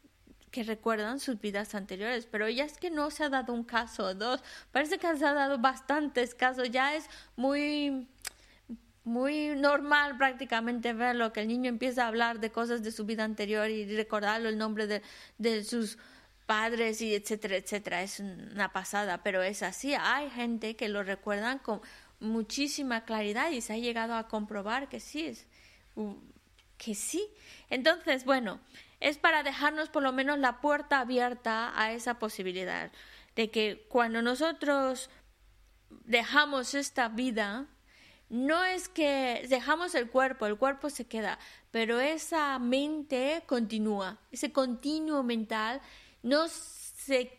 que recuerdan sus vidas anteriores, pero ya es que no se ha dado un caso o dos, parece que se ha dado bastantes casos, ya es muy muy normal prácticamente verlo, que el niño empieza a hablar de cosas de su vida anterior y recordarlo el nombre de, de sus padres y etcétera, etcétera. Es una pasada, pero es así. Hay gente que lo recuerdan con muchísima claridad y se ha llegado a comprobar que sí, es, que sí. Entonces, bueno, es para dejarnos por lo menos la puerta abierta a esa posibilidad de que cuando nosotros dejamos esta vida, no es que dejamos el cuerpo, el cuerpo se queda, pero esa mente continúa, ese continuo mental no se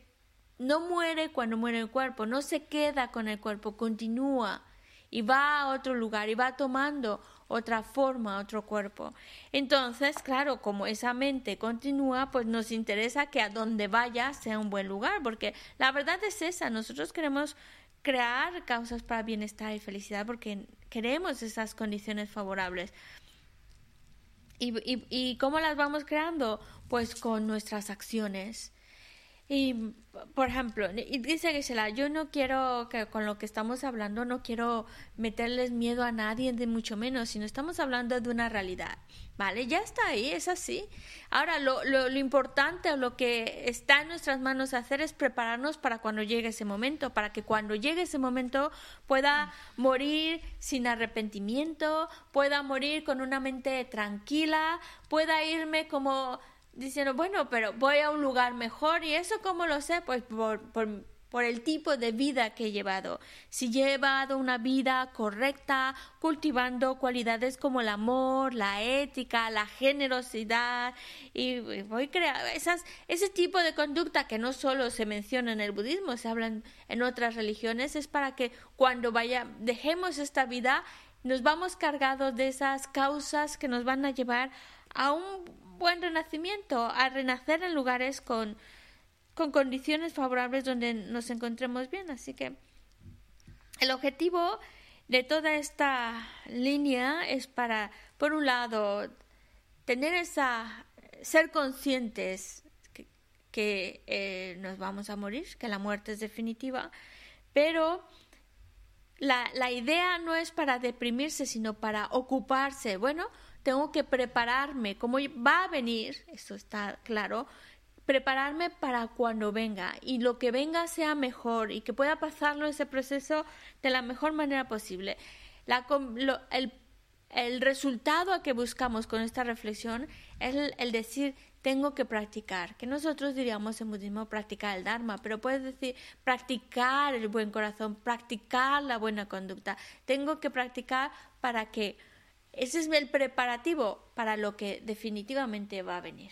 no muere cuando muere el cuerpo, no se queda con el cuerpo, continúa y va a otro lugar y va tomando otra forma, otro cuerpo. Entonces, claro, como esa mente continúa, pues nos interesa que a donde vaya sea un buen lugar, porque la verdad es esa, nosotros queremos crear causas para bienestar y felicidad porque queremos esas condiciones favorables. ¿Y, y, cómo las vamos creando? Pues con nuestras acciones. Y, por ejemplo, dice Gisela, yo no quiero que con lo que estamos hablando, no quiero meterles miedo a nadie, de mucho menos, sino estamos hablando de una realidad. ¿Vale? Ya está ahí, es así. Ahora, lo, lo, lo, importante o lo que está en nuestras manos hacer es prepararnos para cuando llegue ese momento, para que cuando llegue ese momento pueda morir sin arrepentimiento, pueda morir con una mente tranquila, pueda irme como diciendo, bueno, pero voy a un lugar mejor y eso cómo lo sé, pues por, por por el tipo de vida que he llevado. Si he llevado una vida correcta, cultivando cualidades como el amor, la ética, la generosidad, y voy crear esas, ese tipo de conducta que no solo se menciona en el budismo, se habla en, otras religiones, es para que cuando vaya, dejemos esta vida, nos vamos cargados de esas causas que nos van a llevar a un buen renacimiento, a renacer en lugares con con condiciones favorables donde nos encontremos bien. Así que el objetivo de toda esta línea es para, por un lado, tener esa, ser conscientes que, eh, nos vamos a morir, que la muerte es definitiva, pero la, la idea no es para deprimirse, sino para ocuparse. Bueno, tengo que prepararme, como va a venir, eso está claro, prepararme para cuando venga y lo que venga sea mejor y que pueda pasarlo ese proceso de la mejor manera posible. El, el, resultado que buscamos con esta reflexión es el, decir tengo que practicar, que nosotros diríamos en budismo practicar el Dharma, pero puedes decir practicar el buen corazón, practicar la buena conducta. Tengo que practicar para que Ese es el preparativo para lo que definitivamente va a venir.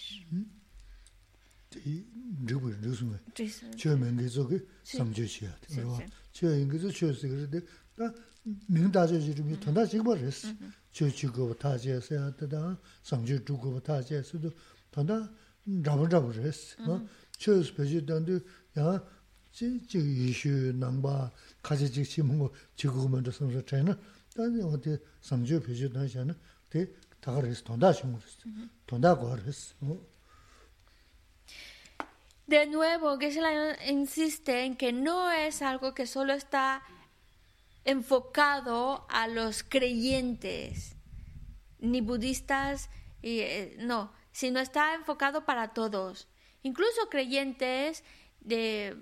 De nuevo, Geshe insiste en que no es algo que solo está enfocado a los creyentes, ni budistas, y, eh, no, sino está enfocado para todos, incluso creyentes de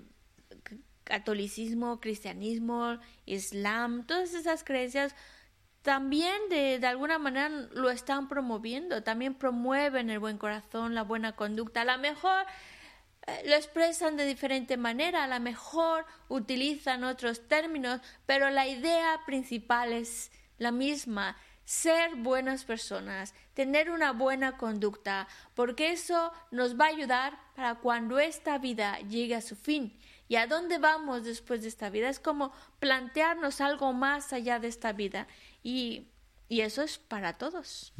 catolicismo, cristianismo, islam, todas esas creencias también de, alguna manera lo están promoviendo, también promueven el buen corazón, la buena conducta. A lo mejor eh, lo expresan de diferente manera, a lo mejor utilizan otros términos, pero la idea principal es la misma, ser buenas personas, tener una buena conducta, porque eso nos va a ayudar para cuando esta vida llegue a su fin. ¿Y a dónde vamos después de esta vida? Es como plantearnos algo más allá de esta vida. Y, y eso es para todos.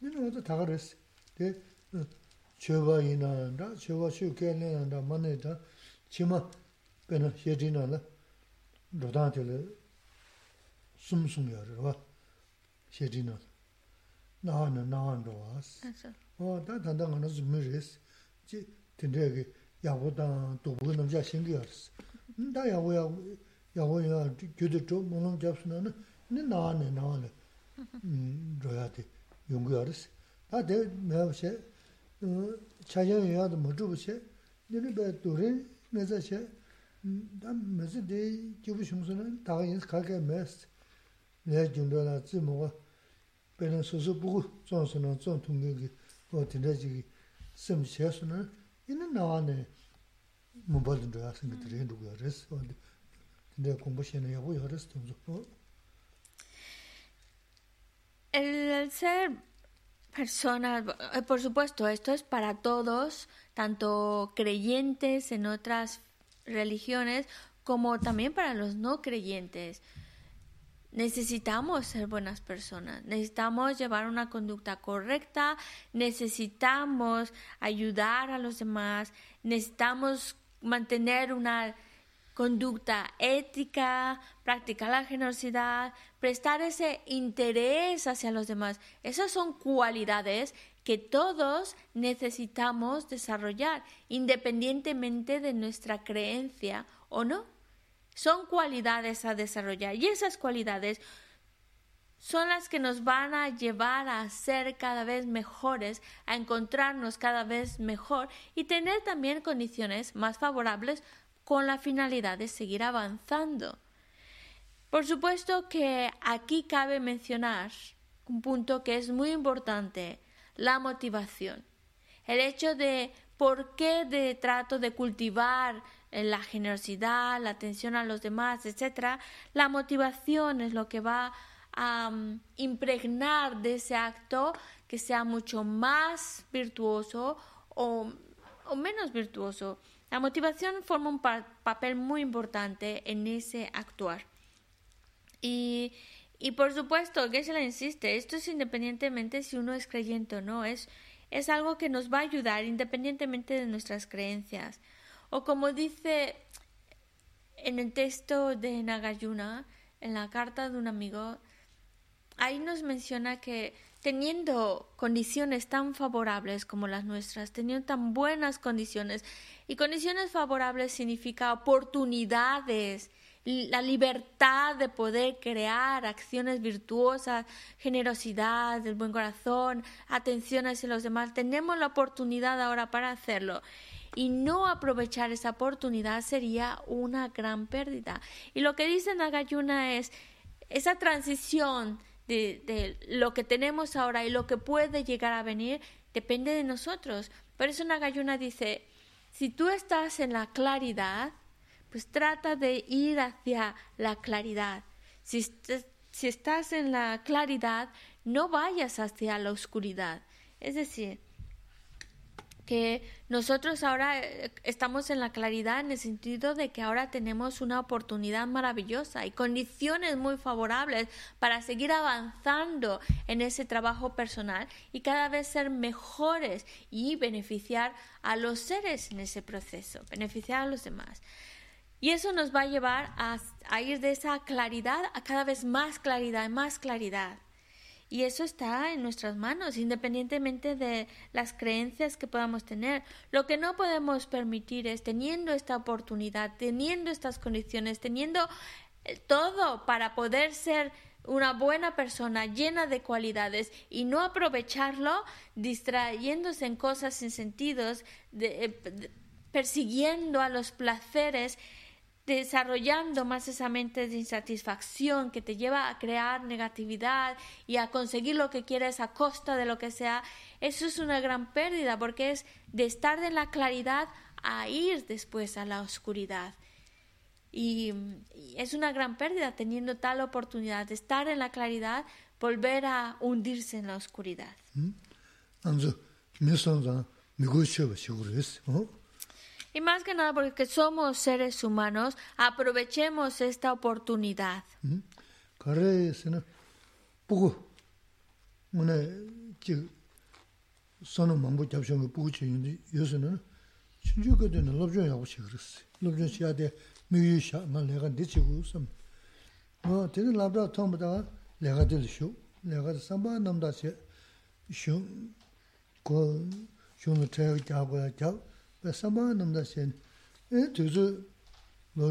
니는 어디 다 그랬어. 데 저바이나 나 저바 쇼케는 나 만에다 치마 베나 셰디나라 로다텔 숨숨여를 와 셰디나 나는 나한도 와스 어 다단단 하나 즈미레스 지 텐데게 야보다 도부 남자 신기였어 나 야보야 야보야 교도 좀 뭐는 잡스나는 네 나네 나네 음 줘야 돼 연구하듯 다데 매워세 차장이야도 못주부세 너는 배 도래 매자세 담 매스데 기부 shum수는 다가인스 가게 매스 내 준도나 지모가 배는 소소 보고 존스는 존 통격이 어디라지 심세스는 이는 나와네 뭐 받은 줄 알았으니까 드린 누구야 그래서 근데 공부 시간에 하고 여러 스톰 좋고 El ser persona, eh, por supuesto, esto es para todos, tanto creyentes en otras religiones como también para los no creyentes. Necesitamos ser buenas personas, necesitamos llevar una conducta correcta, necesitamos ayudar a los demás, necesitamos mantener una conducta ética, practicar la generosidad, prestar ese interés hacia los demás. Esas son cualidades que todos necesitamos desarrollar, independientemente de nuestra creencia o no. Son cualidades a desarrollar y esas cualidades son las que nos van a llevar a ser cada vez mejores, a encontrarnos cada vez mejor y tener también condiciones más favorables con la finalidad de seguir avanzando. Por supuesto que aquí cabe mencionar un punto que es muy importante, la motivación. El hecho de por qué de trato de cultivar la generosidad, la atención a los demás, etcétera, la motivación es lo que va a mm, impregnar de ese acto que sea mucho más virtuoso o, menos virtuoso. La motivación forma un papel muy importante en ese actuar. Y, y por supuesto, Geshe insiste, esto es independientemente si uno es creyente o no, es, es algo que nos va a ayudar independientemente de nuestras creencias. O como dice en el texto de Nagayuna, en la carta de un amigo, ahí nos menciona que teniendo condiciones tan favorables como las nuestras, teniendo tan buenas condiciones, y condiciones favorables significa oportunidades, la libertad de poder crear acciones virtuosas, generosidad, el buen corazón, atención hacia los demás. Tenemos la oportunidad ahora para hacerlo y no aprovechar esa oportunidad sería una gran pérdida. Y lo que dice Nagayuna es esa transición de, lo que tenemos ahora y lo que puede llegar a venir depende de nosotros. Por eso Nagayuna dice, si tú estás en la claridad, pues trata de ir hacia la claridad. Si, si estás en la claridad, no vayas hacia la oscuridad. Es decir, que nosotros ahora eh, estamos en la claridad en el sentido de que ahora tenemos una oportunidad maravillosa y condiciones muy favorables para seguir avanzando en ese trabajo personal y cada vez ser mejores y beneficiar a los seres en ese proceso, beneficiar a los demás. Y eso nos va a llevar a, a ir de esa claridad a cada vez más claridad, más claridad. Y eso está en nuestras manos, independientemente de las creencias que podamos tener. Lo que no podemos permitir es, teniendo esta oportunidad, teniendo estas condiciones, teniendo eh, todo para poder ser una buena persona llena de cualidades y no aprovecharlo distrayéndose en cosas sin sentidos, eh, persiguiendo a los placeres, desarrollando más esa mente de insatisfacción que te lleva a crear negatividad y a conseguir lo que quieres a costa de lo que sea, eso es una gran pérdida porque es de estar en la claridad a ir después a la oscuridad. Y, es una gran pérdida teniendo tal oportunidad de estar en la claridad, volver a hundirse en la oscuridad. ¿Mm? Y más que nada porque somos seres humanos, aprovechemos esta oportunidad. 미유 샤 내가 디치고 좀 어, 되는 라브라 통보다 내가 될 쇼. 내가 삼바 남다시 쇼. 고 쇼는 제가 자고 자. 그 삼바 남다시 에 두즈 너 죽주인한다 등산다 너야야 빠기 여러 번 세서는 근데 설레제 돼야지 누가 음 어때 다 sāmbā nāmbdā shēn, ē tūzū lō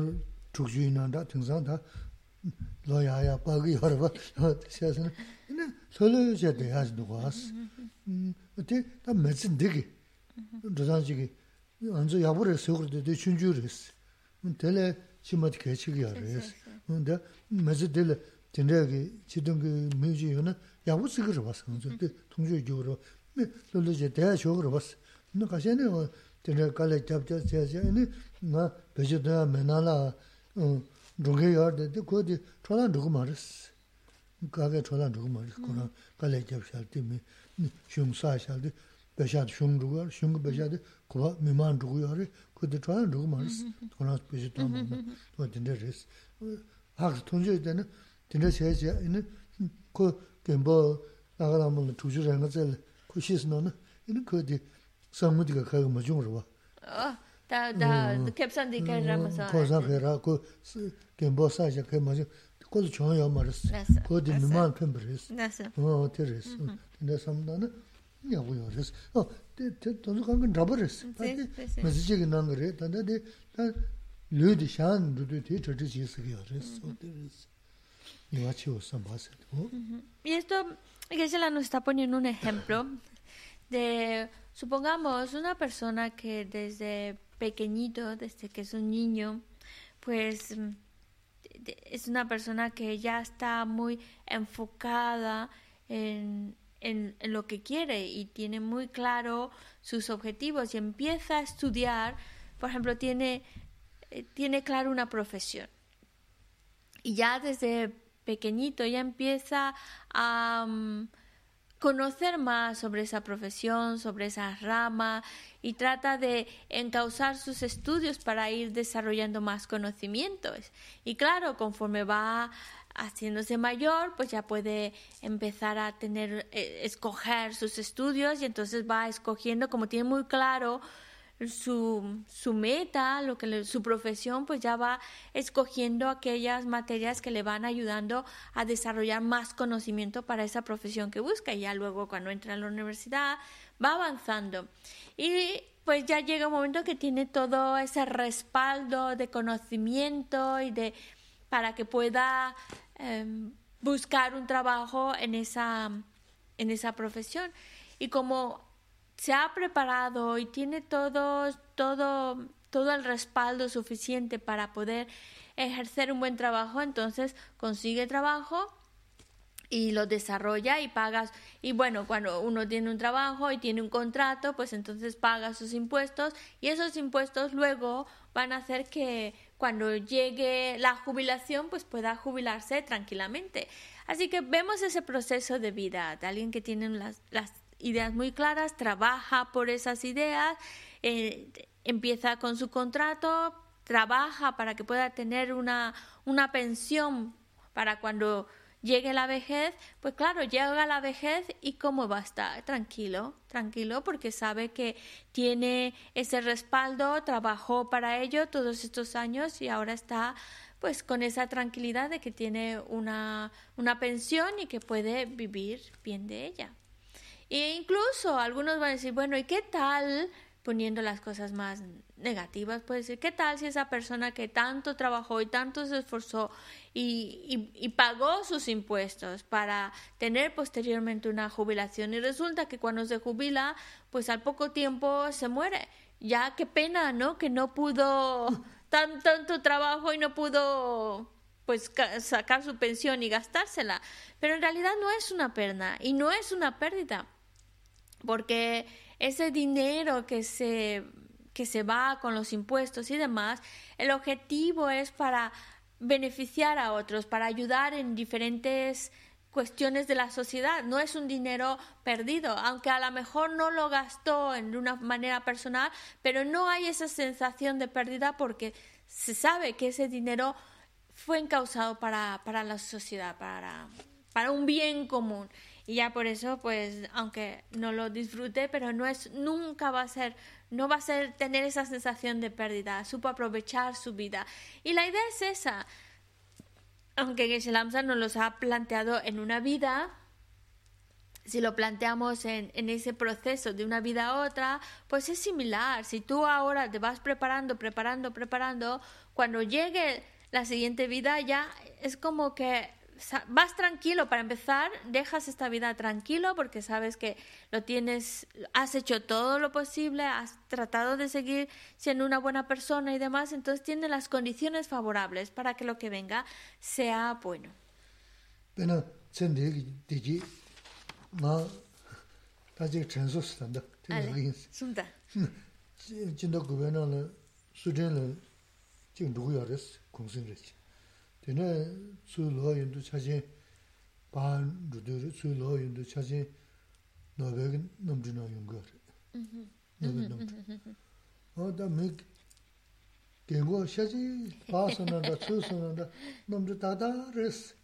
chūk chūyī nāndā, tīngsāng tā lō yā yā pāgī yorwa, shē sā nā, nā lō lō yō shē tē yā shī dukwās. Tē tā mē tsīn dīgī, rūzān chīgī, ānzō yā bū rē sō kūr tē tē chūn chū rēs, tē lē chī mā tī kē chī kī yā rēs, tē mē tsī tē lē tīn rē kī chī tōng kī mē chī yō nā yā bū tsī kī rā bās, ānzō tē tōng chū kī rō, mē lō lō shē tē yā shō kī rā bās, nā kā shē nē tere kale kyabcha chayasya, ane nga pechi toya menala um, dhruge yorda, di ko di cholan dhrugu maris, kage cholan dhrugu maris, hmm. kora kale kyabcha di mi shung saa shaldi, pecha shung dhrugu yor, shung pecha di kuwa miman dhrugu yor, hmm. hmm. ko di cholan dhrugu maris, kora pechi toya mama, to dinde res. Haks tunze dine, dinde chayasya, ane ko genpo laga lambo tuju renga zayla, ko shisno na, ane ko di samu diga kaga ma zhung rwa. Oh, da, da, mm-hmm. kepsan di kaga mm-hmm. rama sa. Ko sa kaya ra, ko genpo sa xa kaya ma zhung, ko zu chong yao ma res, ko di mimaan pen pa res. Nasa. O, oh, te res. Mm-hmm. Tenda samu da na, nya gu yao res. O, te, te, tozu kanka nraba res. Ma zi chigi nanga re, tanda di, lu di shaan rudu ti chati chi sigi yao res. O, te res. Iwa chi o samba sa. Y esto, que se la nos está poniendo un ejemplo de, supongamos, una persona que desde pequeñito, desde que es un niño, pues es una persona que ya está muy enfocada en en, lo que quiere y tiene muy claro sus objetivos y empieza a estudiar, por ejemplo, tiene, eh, tiene claro una profesión. Y ya desde pequeñito ya empieza a mm, conocer más sobre esa profesión, sobre esa rama y trata de encauzar sus estudios para ir desarrollando más conocimientos. Y claro, conforme va haciéndose mayor, pues ya puede empezar a tener, eh, escoger sus estudios y entonces va escogiendo, como tiene muy claro su, su meta, lo que su profesión, pues ya va escogiendo aquellas materias que le van ayudando a desarrollar más conocimiento para esa profesión que busca. Y ya luego cuando entra a la universidad va avanzando. Y pues ya llega un momento que tiene todo ese respaldo de conocimiento y de para que pueda Em, buscar un trabajo en esa, en esa profesión. Y como se ha preparado y tiene todo, todo, todo el respaldo suficiente para poder ejercer un buen trabajo, entonces consigue trabajo y lo desarrolla y pagas. Y bueno, cuando uno tiene un trabajo y tiene un contrato, pues entonces paga sus impuestos y esos impuestos luego van a hacer que cuando llegue la jubilación, pues pueda jubilarse tranquilamente. Así que vemos ese proceso de vida de alguien que tiene las, ideas muy claras, trabaja por esas ideas, eh, empieza con su contrato, trabaja para que pueda tener una, una pensión para cuando llegue la vejez, pues claro, llega la vejez y cómo va a estar, tranquilo, tranquilo, porque sabe que tiene ese respaldo, trabajó para ello todos estos años y ahora está pues con esa tranquilidad de que tiene una, una pensión y que puede vivir bien de ella. E incluso algunos van a decir, bueno, ¿y qué tal poniendo las cosas más negativas, puede decir, ¿qué tal si esa persona que tanto trabajó y tanto se esforzó y, y, pagó sus impuestos para tener posteriormente una jubilación y resulta que cuando se jubila, pues al poco tiempo se muere? Ya qué pena, ¿no? Que no pudo tan, tanto trabajo y no pudo pues sacar su pensión y gastársela. Pero en realidad no es una pérdida y no es una pérdida porque ese dinero que se, que se va con los impuestos y demás, el objetivo es para beneficiar a otros, para ayudar en diferentes cuestiones de la sociedad, no es un dinero perdido, aunque a lo mejor no lo gastó en una manera personal, pero no hay esa sensación de pérdida porque se sabe que ese dinero fue encausado para, para la sociedad, para, para un bien común. Y ya por eso, pues, aunque no lo disfrute, pero no es, nunca va a ser, no va a ser tener esa sensación de pérdida, supo aprovechar su vida. Y la idea es esa. Aunque Geshe Lamsa nos los ha planteado en una vida, si lo planteamos en, en, ese proceso de una vida a otra, pues es similar. Si tú ahora te vas preparando, preparando, preparando, cuando llegue la siguiente vida ya es como que vas tranquilo para empezar, dejas esta vida tranquilo porque sabes que lo tienes, has hecho todo lo posible, has tratado de seguir siendo una buena persona y demás, entonces tienes las condiciones favorables para que lo que venga sea bueno. 되네 수로 인도 찾이 반 루드르 수로 인도 찾이 너백은 넘지나 용거 음. 어다 맥 개고 샤지 바스나다 추스나다 넘지 다다레스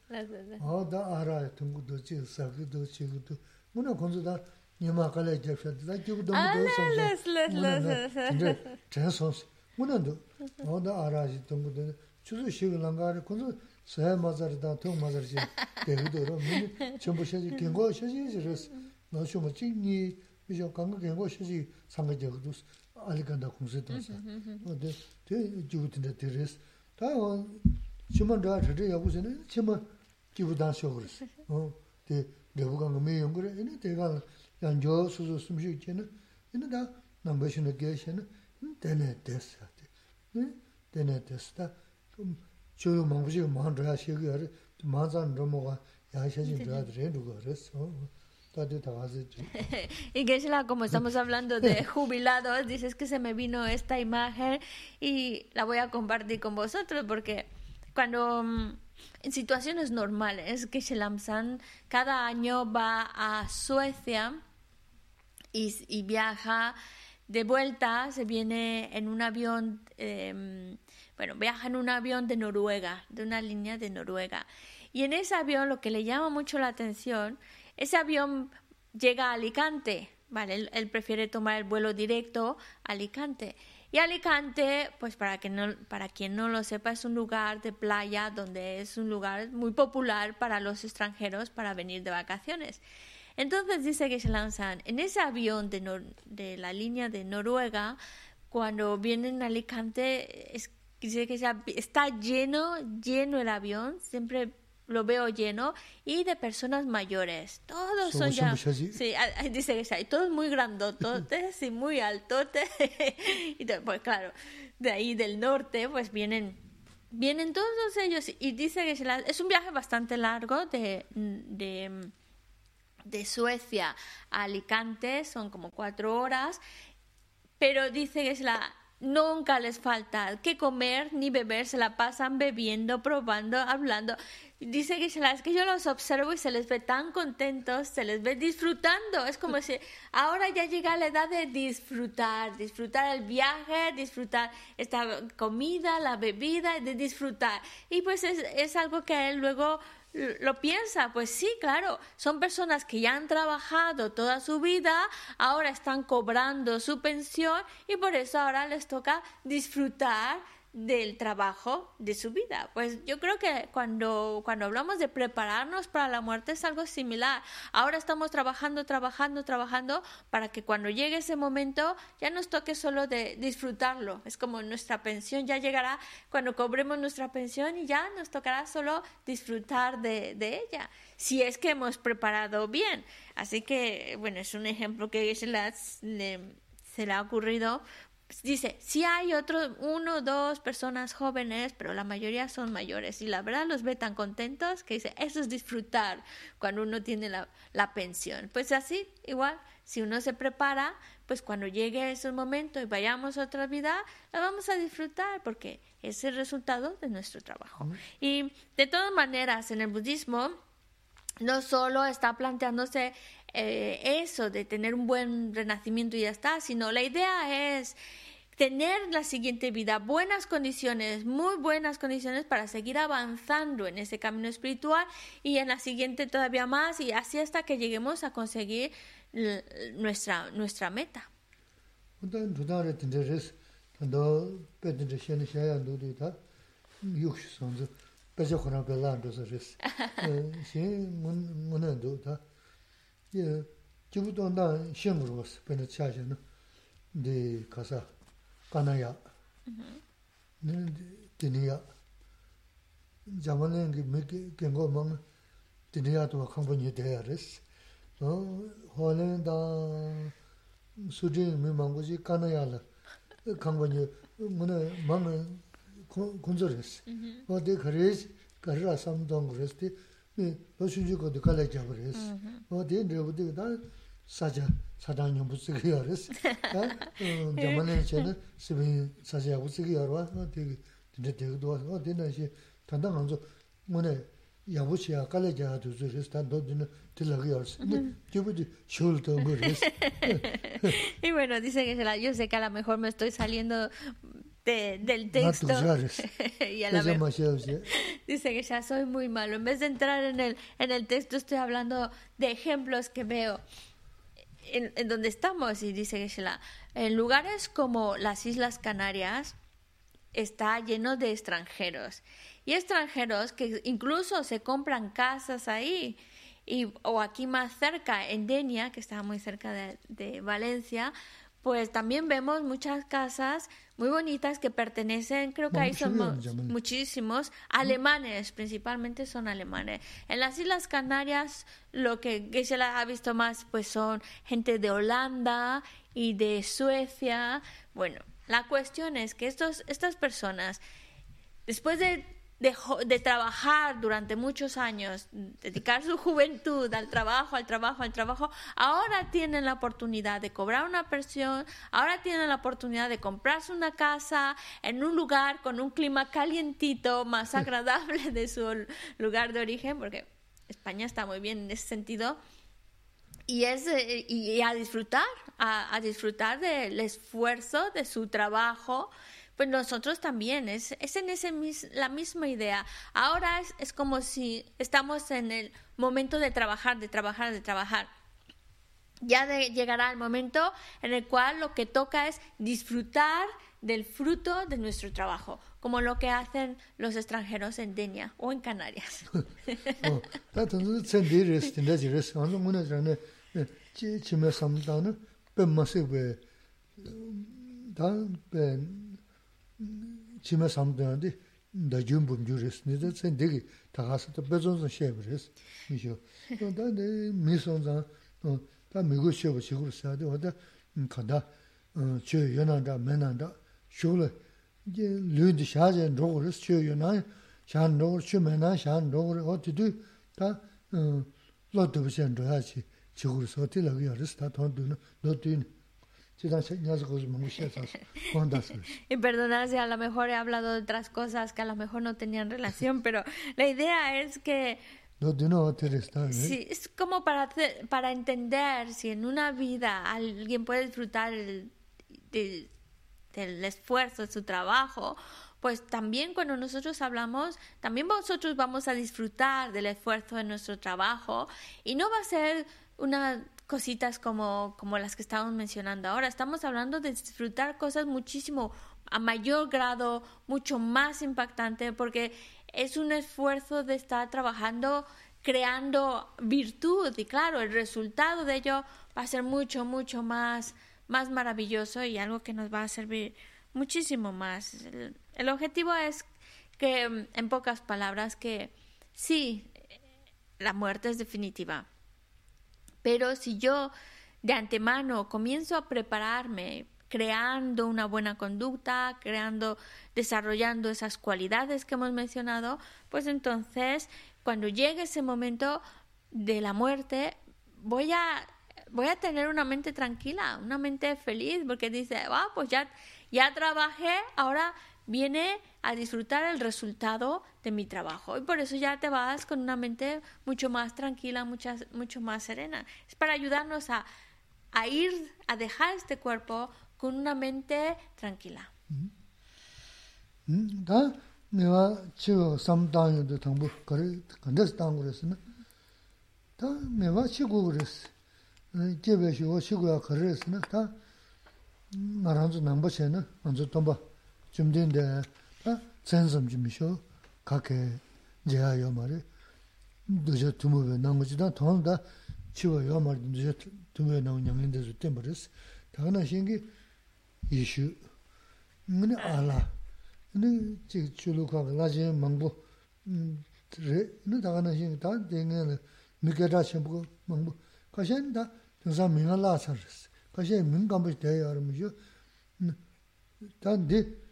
어다 알아 등구도 지 사기도 지구도 문화 건조다 니마 갈래 접셔다 지구도 문도 선서 진짜 전선 문은도 어다 알아 등구도 주로 시그 랑가를 군도 세 맞아다 통 맞아지 대도로 문 전부 셔지 경고 셔지 저스 너쇼 멋지니 비저 강가 경고 셔지 상가적도 알간다 공세도 근데 대 주부터 데레스 다 주문 다 저리 여보세는 주문 기부다 쇼그르 어대 내부가 놈이 연구를 얘네 대가 양조 수수 숨쉬 있잖아. 얘네 다 남배신의 계시는 되네 됐어. 되네 됐다 māng shīgī māng yā. Y Geshe-la, como estamos hablando de jubilados, dices que se me vino esta imagen y la voy a compartir con vosotros porque cuando en situaciones normales, Geshe-lamsan cada año va a Suecia y, y viaja de vuelta, se viene en un avión... Eh, bueno, viaja en un avión de Noruega, de una línea de Noruega. Y en ese avión lo que le llama mucho la atención, ese avión llega a Alicante, ¿vale? Él, prefiere tomar el vuelo directo a Alicante. Y Alicante, pues para, que no, para quien no lo sepa, es un lugar de playa donde es un lugar muy popular para los extranjeros para venir de vacaciones. Entonces dice que se lanzan en ese avión de, de la línea de Noruega, cuando vienen a Alicante, es dice que está lleno, lleno el avión, siempre lo veo lleno, y de personas mayores. Todos son ya... Sí, dice que hay todos muy grandototes y muy altotes. y pues claro, de ahí del norte, pues vienen vienen todos ellos y dice que es un viaje bastante largo de, de, de Suecia a Alicante, son como cuatro horas, pero dice que es la Nunca les falta que comer ni beber, se la pasan bebiendo, probando, hablando. Dice que es que yo los observo y se les ve tan contentos, se les ve disfrutando. Es como si ahora ya llega la edad de disfrutar, disfrutar el viaje, disfrutar esta comida, la bebida, de disfrutar. Y pues es, es algo que él luego lo piensa, pues sí, claro, son personas que ya han trabajado toda su vida, ahora están cobrando su pensión y por eso ahora les toca disfrutar del trabajo de su vida. Pues yo creo que cuando, cuando hablamos de prepararnos para la muerte es algo similar. Ahora estamos trabajando, trabajando, trabajando para que cuando llegue ese momento ya nos toque solo de disfrutarlo. Es como nuestra pensión ya llegará cuando cobremos nuestra pensión y ya nos tocará solo disfrutar de, ella, si es que hemos preparado bien. Así que, bueno, es un ejemplo que se le, se le ha ocurrido dice, sí hay otros, uno o dos personas jóvenes, pero la mayoría son mayores. Y la verdad los ve tan contentos que dice, eso es disfrutar cuando uno tiene la, la pensión. Pues así, igual, si uno se prepara, pues cuando llegue ese momento y vayamos a otra vida, la vamos a disfrutar porque es el resultado de nuestro trabajo. Y de todas maneras, en el budismo, no solo está planteándose eh, eso de tener un buen renacimiento y ya está, sino la idea es tener la siguiente vida, buenas condiciones, muy buenas condiciones para seguir avanzando en ese camino espiritual y en la siguiente todavía más y así hasta que lleguemos a conseguir nuestra, nuestra meta. 까나야 네 드니야 자만은 그 몇개 견고 뭐 드니야도 컴퍼니 대야레스 어 호렌다 수진 미망고지 까나야라 컴퍼니 뭐네 마음 군저레스 어디 그래스 그러라 삼동 그랬지 Y bueno, dice que yo sé que a lo mejor me estoy saliendo de, del texto. y a la vez, dice que ya soy muy malo. En vez de entrar en el, en el texto, estoy hablando de ejemplos que veo en, donde estamos, y dice Geshe-la, en lugares como las Islas Canarias está lleno de extranjeros. Y extranjeros que incluso se compran casas ahí. Y, o aquí más cerca, en Denia, que está muy cerca de, de Valencia, pues también vemos muchas casas muy bonitas que pertenecen, creo que ahí son muchísimos, alemanes, principalmente son alemanes. En las Islas Canarias lo que se ha visto más pues son gente de Holanda y de Suecia. Bueno, la cuestión es que estos, estas personas, después de de, trabajar durante muchos años, dedicar su juventud al trabajo, al trabajo, al trabajo, ahora tienen la oportunidad de cobrar una pensión, ahora tienen la oportunidad de comprarse una casa en un lugar con un clima calientito, más agradable de su lugar de origen, porque España está muy bien en ese sentido. Y, es, eh, y a disfrutar, a, a disfrutar del esfuerzo de su trabajo, pues nosotros también, es, es en ese la misma idea. Ahora es, es como si estamos en el momento de trabajar, de trabajar, de trabajar. Ya de, llegará el momento en el cual lo que toca es disfrutar del fruto de nuestro trabajo, como lo que hacen los extranjeros en Denia o en Canarias. chima samdhiyandi da jumbum juris, nida tsen degi takasata bezonsan shebiris, misho. Da misonsan, da migu shebu shigur sayadi, wada kanda che yonanda, menanda, shugla, lundi shazen rogoris, che yonan, shan rogoris, che menan, shan rogoris, oti du, da mm, lotubu shen royachi, shigur soti lagi yaris, da tondu, lotu yini, y perdonad si a lo mejor he hablado de otras cosas que a lo mejor no tenían relación, pero la idea es que... Sí, es como para, para entender si en una vida alguien puede disfrutar del esfuerzo de su trabajo, pues también cuando nosotros hablamos, también vosotros vamos a disfrutar del esfuerzo de nuestro trabajo y no va a ser una cositas como, como las que estamos mencionando ahora. Estamos hablando de disfrutar cosas muchísimo a mayor grado, mucho más impactante, porque es un esfuerzo de estar trabajando, creando virtud, y claro, el resultado de ello va a ser mucho, mucho más, más maravilloso y algo que nos va a servir muchísimo más. El, el objetivo es que, en pocas palabras, que sí, la muerte es definitiva, pero si yo de antemano comienzo a prepararme creando una buena conducta, creando, desarrollando esas cualidades que hemos mencionado, pues entonces cuando llegue ese momento de la muerte, voy a voy a tener una mente tranquila, una mente feliz, porque dice, ah, pues ya, ya trabajé, ahora viene a disfrutar el resultado de mi trabajo. Y por eso ya te vas con una mente mucho más tranquila, muchas, mucho más serena. Es para ayudarnos a, a ir, a dejar este cuerpo con una mente tranquila. 준된데 아 전섬 준비쇼 가게 제하여 말이 도저 두모베 나무지다 돈다 치워요 말이 도저 두모베 나온 양인데 줄 때버스 당나 신기 예수 뭐니 알아 근데 지 줄로가 라지 망보 음 당나 신기 다 되는 미게다 신부 망보 가신다 등산 민알라서 가신 민감부 대여 여러분이요 단디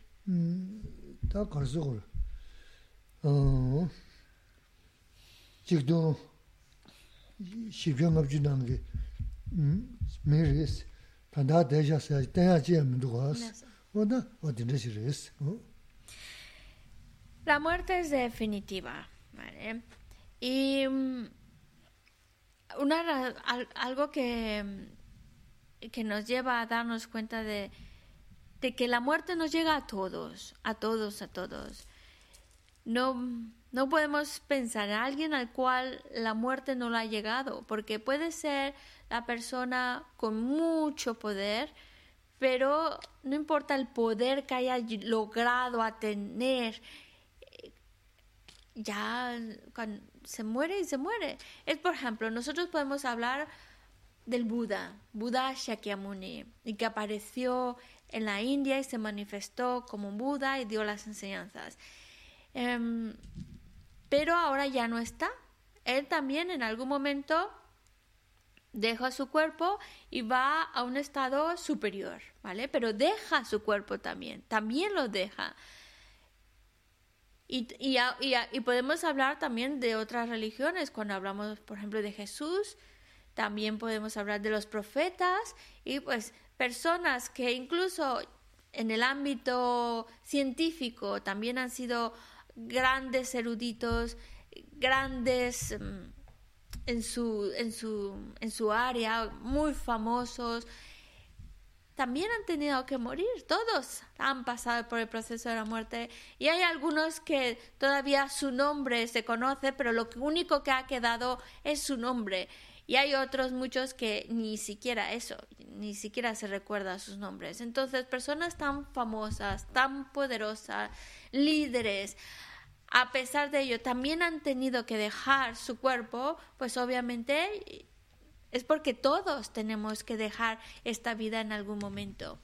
duwas. Oda odin resi resi. La muerte es definitiva, ¿vale? Y mm, una, algo que, que nos lleva a darnos cuenta de, de que la muerte nos llega a todos, a todos, a todos. No, no podemos pensar en alguien al cual la muerte no le ha llegado, porque puede ser la persona con mucho poder, pero no importa el poder que haya logrado a tener, ya se muere y se muere. Es por ejemplo, nosotros podemos hablar del Buda, Buda Shakyamuni, y que apareció en la India y se manifestó como Buda y dio las enseñanzas. Em, pero ahora ya no está. Él también en algún momento deja su cuerpo y va a un estado superior, ¿vale? Pero deja su cuerpo también, también lo deja. Y, y, y podemos hablar también de otras religiones, cuando hablamos, por ejemplo, de Jesús, también podemos hablar de los profetas y pues personas que incluso en el ámbito científico también han sido grandes eruditos, grandes mm, en su, en su, en su área, muy famosos, también han tenido que morir, todos han pasado por el proceso de la muerte. Y hay algunos que todavía su nombre se conoce, pero lo único que ha quedado es su nombre. Y hay otros muchos que ni siquiera eso, ni siquiera se recuerda sus nombres. Entonces, personas tan famosas, tan poderosas, líderes, a pesar de ello, también han tenido que dejar su cuerpo, pues obviamente es porque todos tenemos que dejar esta vida en algún momento.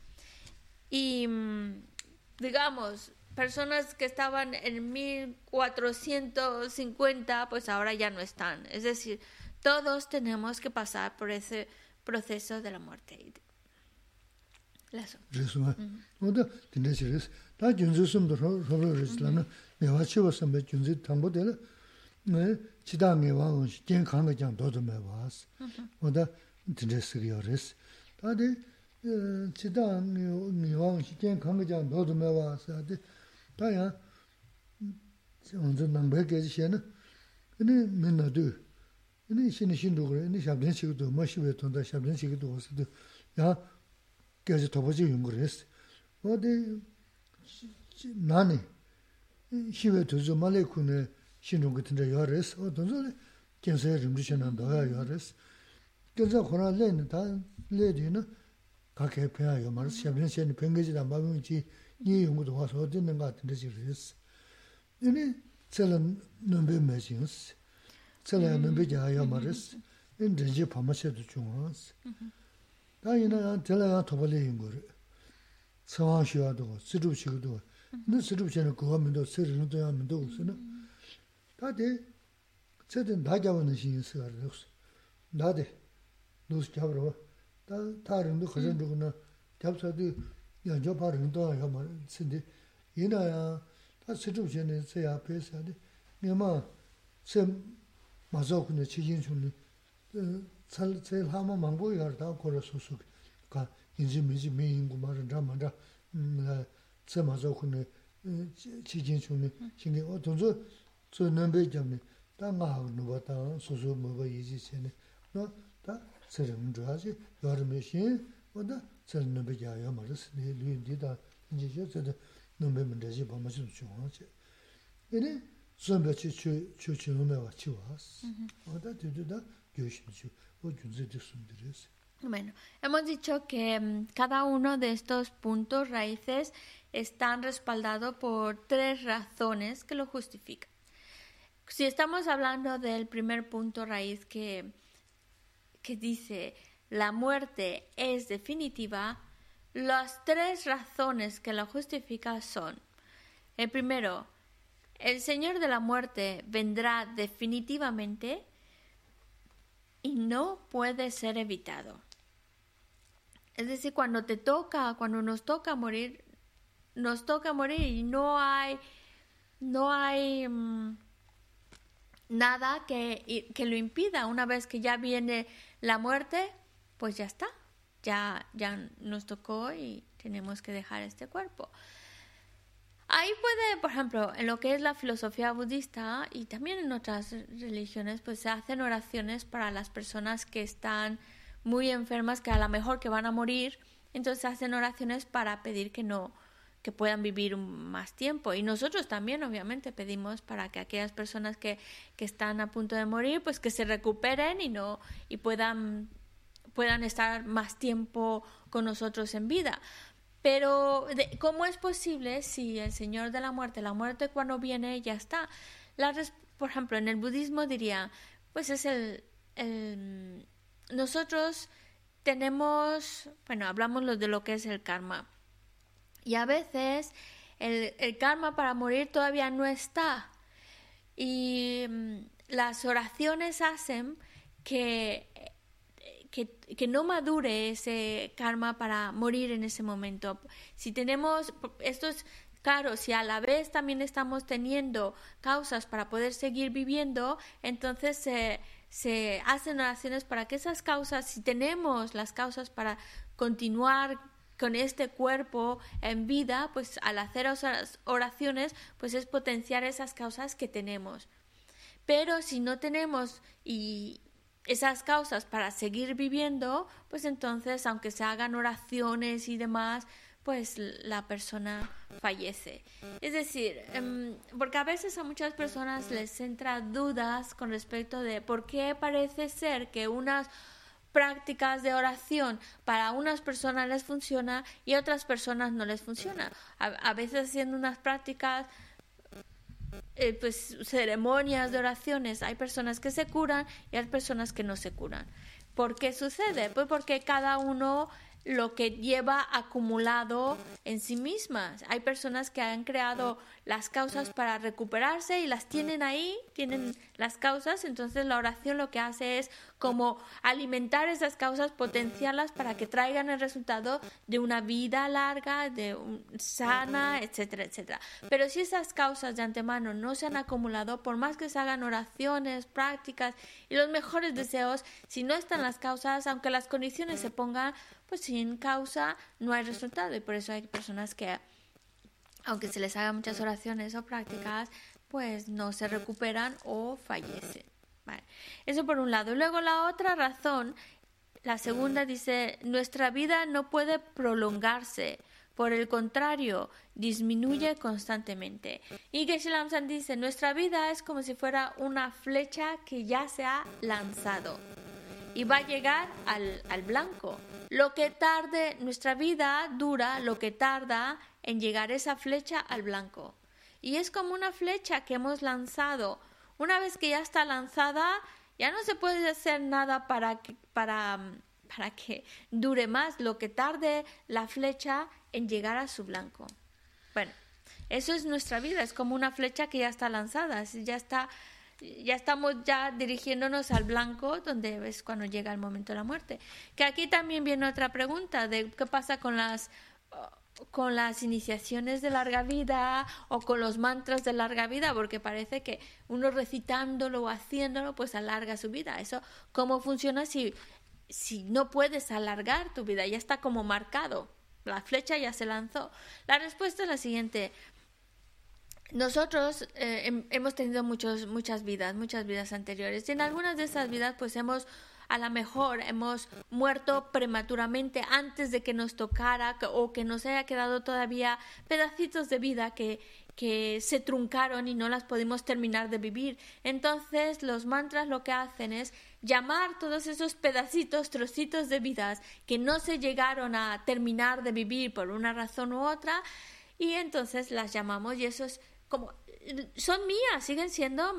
Y mm, digamos, personas que estaban en 1450, pues ahora ya no están. Es decir, Todos tenemos que pasar por ese proceso de la muerte. Lazo. Resuma. Ah. Oda dinde chiris. Da junzu sumdo rolo rislana mewa chiwa sambe junzu tangbo dela ne chida mewa onshi gen kanga kyang dodo mewa as. Oda dinde sigiyo res. E, da di chida mewa onshi gen kanga kyang dodo mewa as. Da ya onzu nangbe gezi shena. Ini minna du. 이니 신이 신도 그래. 이니 샵전 시기도 머시베 돈다 샵전 시기도 오스도 야 계속 더버지 연구했어. 어디 나니 시베 도저 말레쿠네 신동 같은데 열었어. 어 도저 계속 좀지시는 더야 열었어. 그래서 코로나는 다 레디는 각해 배워요. 말은 샵전 시에는 뱅거지다 마음이지 이 연구도 와서 어디 있는 것 같은데 지르스. 이니 셀은 넘베 매진스. tsela mimbi kya ya maris, in rinji pama shedu chungwaas. Da ina ya tsela ya tobali ingori, tsawaan shiwa dogo, sirub shiga dogo, ina sirub shena kuwa mendo, siri nito ya mendo usi na. Da de, tsedin da kyawa na shingi sigari dogo, da de, dosi kyabarwa, da ta rindu khazan dogo na, kyabsadi yanjo pa rindu ya maris, tsindi, ina ya, da sirub shena tsaya pesa de, mima, tsem, mazao kuna chijin chuni tsal tsal hama mangbo yar taa kora susuk ka inzi minzi mi ingu mara dra mara tsa mazao kuna chijin chuni shingi o tunzu tsu nambe jamni taa nga hawa nuwa taa susu maba yizi chini no taa tsari mdra zi yar me shin o taa tsari nambe jaya mara sini luyin di taa inzi che tsari nambe mdra zi bama chini chunga chi Bueno, hemos dicho que mm, cada uno de estos puntos raíces están respaldados por tres razones que lo justifican. Si estamos hablando del primer punto raíz que, que dice la muerte es definitiva, las tres razones que lo justifican son, el primero, el Señor de la muerte vendrá definitivamente y no puede ser evitado. Es decir, cuando te toca, cuando nos toca morir, nos toca morir y no hay, no hay mm, nada que, que lo impida. Una vez que ya viene la muerte, pues ya está, ya, ya nos tocó y tenemos que dejar este cuerpo. Ahí puede, por ejemplo, en lo que es la filosofía budista y también en otras religiones, pues se hacen oraciones para las personas que están muy enfermas, que a lo mejor que van a morir, entonces se hacen oraciones para pedir que no que puedan vivir más tiempo y nosotros también obviamente pedimos para que aquellas personas que, que están a punto de morir pues que se recuperen y no y puedan puedan estar más tiempo con nosotros en vida. Pero, ¿cómo es posible si el Señor de la muerte, la muerte cuando viene ya está? Por ejemplo, en el budismo diría, pues es el, Nosotros tenemos, bueno, hablamos de lo que es el karma. Y a veces el, el karma para morir todavía no está. Y mm, las oraciones hacen que que, no madure ese karma para morir en ese momento. Si tenemos, esto es claro, si a la vez también estamos teniendo causas para poder seguir viviendo, entonces se hacen oraciones para que esas causas, si tenemos las causas para continuar con este cuerpo en vida, pues al hacer esas oraciones, pues es potenciar esas causas que tenemos. Pero si no tenemos y esas causas para seguir viviendo, pues entonces, aunque se hagan oraciones y demás, pues la persona fallece. Es decir, em, porque a veces a muchas personas les entra dudas con respecto de por qué parece ser que unas prácticas de oración para unas personas les funciona y otras personas no les funciona. A veces haciendo unas prácticas eh, pues ceremonias de oraciones hay personas que se curan y hay personas que no se curan. ¿Por qué sucede? Pues porque cada uno lo que lleva acumulado en sí mismas. Hay personas que han creado las causas para recuperarse y las tienen ahí, tienen las causas, entonces la oración lo que hace es como alimentar esas causas, potenciarlas para que traigan el resultado de una vida larga, de un- sana, etcétera, etcétera. Pero si esas causas de antemano no se han acumulado, por más que se hagan oraciones, prácticas y los mejores deseos, si no están las causas, aunque las condiciones se pongan, pues sin causa no hay resultado y por eso hay personas que aunque se les hagan muchas oraciones o prácticas, pues no se recuperan o fallecen. Eso por un lado. Luego la otra razón, la segunda dice, nuestra vida no puede prolongarse. Por el contrario, disminuye constantemente. Y Geshe Lamsan dice, nuestra vida es como si fuera una flecha que ya se ha lanzado y va a llegar al, al blanco. Lo que tarde, nuestra vida dura lo que tarda en llegar esa flecha al blanco. Y es como una flecha que hemos lanzado. Una vez que ya está lanzada, ya no se puede hacer nada para que, para, para que dure más lo que tarde la flecha en llegar a su blanco. Bueno, eso es nuestra vida, es como una flecha que ya está lanzada, ya está ya estamos ya dirigiéndonos al blanco, donde es cuando llega el momento de la muerte. Que aquí también viene otra pregunta de qué pasa con las con las iniciaciones de larga vida o con los mantras de larga vida, porque parece que uno recitándolo o haciéndolo, pues alarga su vida. Eso, ¿cómo funciona si, si no puedes alargar tu vida? Ya está como marcado. La flecha ya se lanzó. La respuesta es la siguiente. Nosotros eh, hemos tenido muchos, muchas vidas, muchas vidas anteriores. Y en algunas de esas vidas, pues hemos a lo mejor hemos muerto prematuramente antes de que nos tocara o que nos haya quedado todavía pedacitos de vida que, que se truncaron y no las pudimos terminar de vivir. Entonces los mantras lo que hacen es llamar todos esos pedacitos, trocitos de vidas que no se llegaron a terminar de vivir por una razón u otra y entonces las llamamos y eso es como son mías, siguen siendo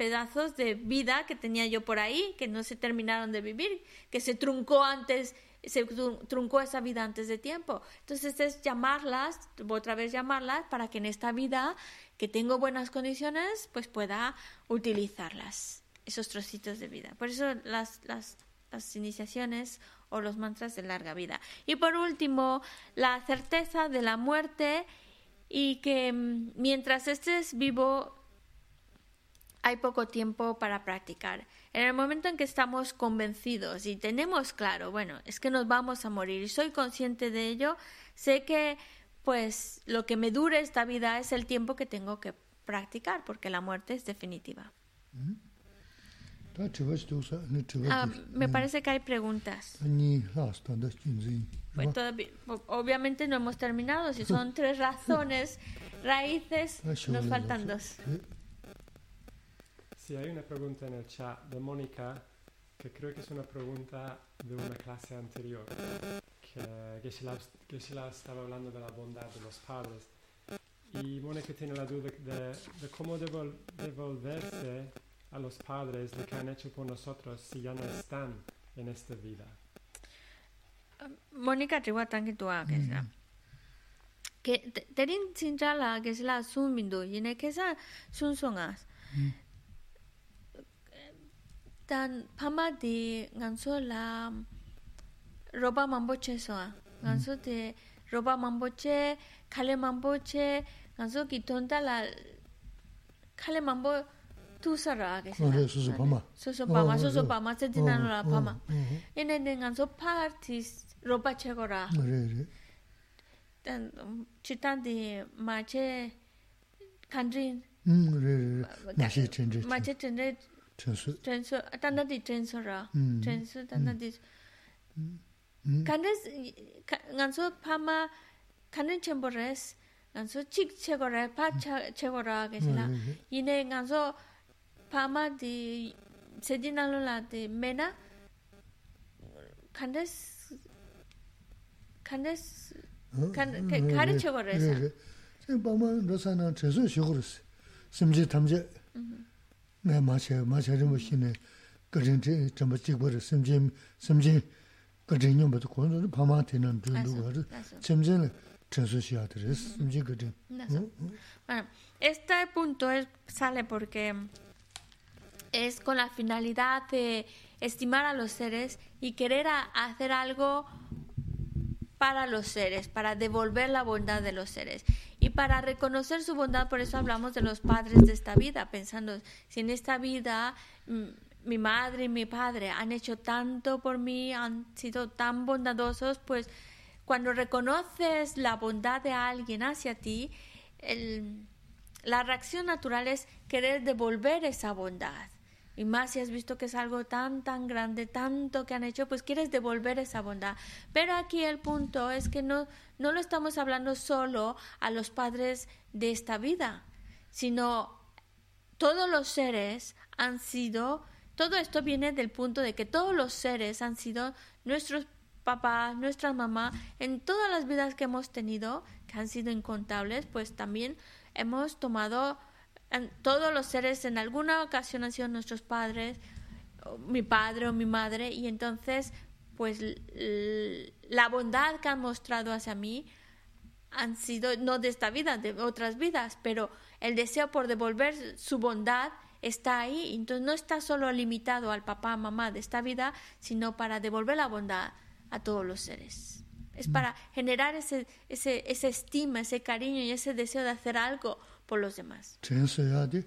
pedazos de vida que tenía yo por ahí, que no se terminaron de vivir, que se truncó antes, se truncó esa vida antes de tiempo. Entonces es llamarlas, otra vez llamarlas, para que en esta vida que tengo buenas condiciones, pues pueda utilizarlas, esos trocitos de vida. Por eso las, las, iniciaciones o los mantras de larga vida. Y por último, la certeza de la muerte y que mm, mientras estés vivo hay poco tiempo para practicar. En el momento en que estamos convencidos y tenemos claro, bueno, es que nos vamos a morir y soy consciente de ello, sé que pues lo que me dure esta vida es el tiempo que tengo que practicar porque la muerte es definitiva. Ah, me parece que hay preguntas. obviamente no hemos terminado. Si son tres razones, raíces, nos faltan dos. Sí, hay una pregunta en el chat de Mónica que creo que es una pregunta de una clase anterior, que Geshe-la estaba hablando de la bondad de los padres. Y Mónica tiene la duda de, cómo devolverse a los padres lo que han hecho por nosotros si ya no están en esta vida. Mónica, 일단 파마디 간소라 로바 맘보체서 간소데 로바 맘보체 칼레 맘보체 간소 기톤달라 칼레 맘보 투사라 게서 소소 파마. 소소 파마 소소 파마 세디나노라 파마. 얘네네 간소 파티스 로바 체고라. 그래 단 치탄디 마체 칸드린 음 그래 마체 튼데 마체 튼데 전수 전수 단단히 전수라 전수 단단히 간데스 간소 파마 간은 쳔보레스 간소 칙 체거래 파차 체거라 게실라 이네 간소 파마디 세디날로라데 메나 간데스 간데스 간 가르 체거래서 파마 로사나 전수 쇼그르스 심지 탐제 Bueno, este punto es, sale porque es con la finalidad de estimar a los seres y querer a, hacer algo para los seres, para devolver la bondad de los seres. Y para reconocer su bondad, por eso hablamos de los padres de esta vida, pensando, si en esta vida mm, mi madre y mi padre han hecho tanto por mí, han sido tan bondadosos, pues cuando reconoces la bondad de alguien hacia ti, la reacción natural es querer devolver esa bondad. Y más si has visto que es algo tan, tan grande, tanto que han hecho, pues quieres devolver esa bondad. Pero aquí el punto es que no, no lo estamos hablando solo a los padres de esta vida, sino todos los seres han sido, todo esto viene del punto de que todos los seres han sido nuestros papá, nuestra mamá, en todas las vidas que hemos tenido, que han sido incontables, pues también hemos tomado todos los seres en alguna ocasión han sido nuestros padres, mi padre o mi madre, y entonces, pues la bondad que han mostrado hacia mí han sido no de esta vida, de otras vidas, pero el deseo por devolver su bondad está ahí, entonces no está solo limitado al papá, mamá de esta vida, sino para devolver la bondad a todos los seres. Es mm. para generar ese, ese, esa estima, ese cariño y ese deseo de hacer algo 볼로세마스 전서야디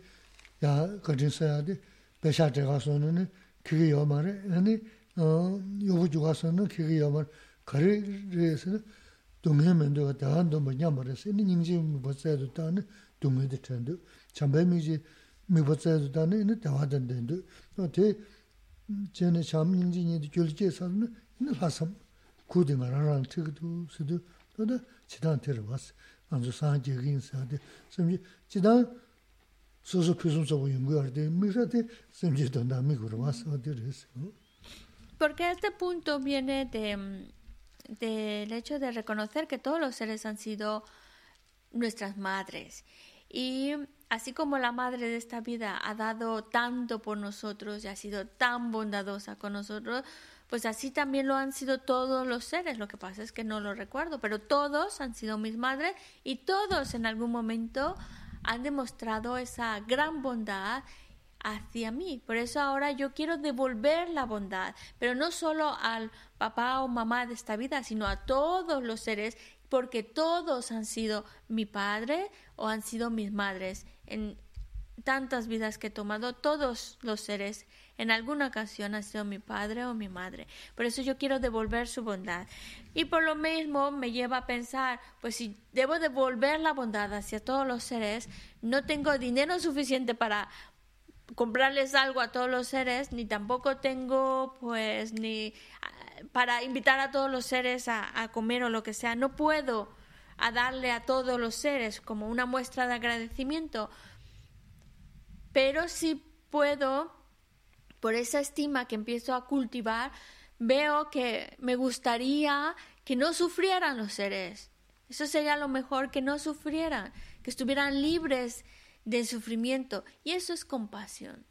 야 거진서야디 배샤 제가서는 그게 요마레 아니 어 요부 주가서는 그게 요마 거리에서 동해면도 다한도 뭐냐 말해서 이 닝지 못해도 다는 동해도 텐데 참배미지 미버서도 다는 이 대화된데 어때 전에 참 닝지니도 결제서는 이 하섬 고등아랑 특도 수도 또 지단테를 왔어 donda migura was, odi resi. Porque este punto viene de del hecho de reconocer que todos los seres han sido nuestras madres. Y así como la madre de esta vida ha dado tanto por nosotros y ha sido tan bondadosa con nosotros, pues así también lo han sido todos los seres. Lo que pasa es que no lo recuerdo, pero todos han sido mis madres y todos en algún momento han demostrado esa gran bondad hacia mí. Por eso ahora yo quiero devolver la bondad, pero no solo al papá o mamá de esta vida, sino a todos los seres, porque todos han sido mi padre o han sido mis madres. En tantas vidas que he tomado, todos los seres en alguna ocasión han sido mi padre o mi madre. Por eso yo quiero devolver su bondad. Y por lo mismo me lleva a pensar, pues si debo devolver la bondad hacia todos los seres, no tengo dinero suficiente para comprarles algo a todos los seres, ni tampoco tengo pues ni ah, para invitar a todos los seres a, comer o lo que sea. No puedo a darle a todos los seres como una muestra de agradecimiento, pero sí puedo, por esa estima que empiezo a cultivar, veo que me gustaría que no sufrieran los seres. Eso sería lo mejor, que no sufrieran, que estuvieran libres de sufrimiento y eso es compasión.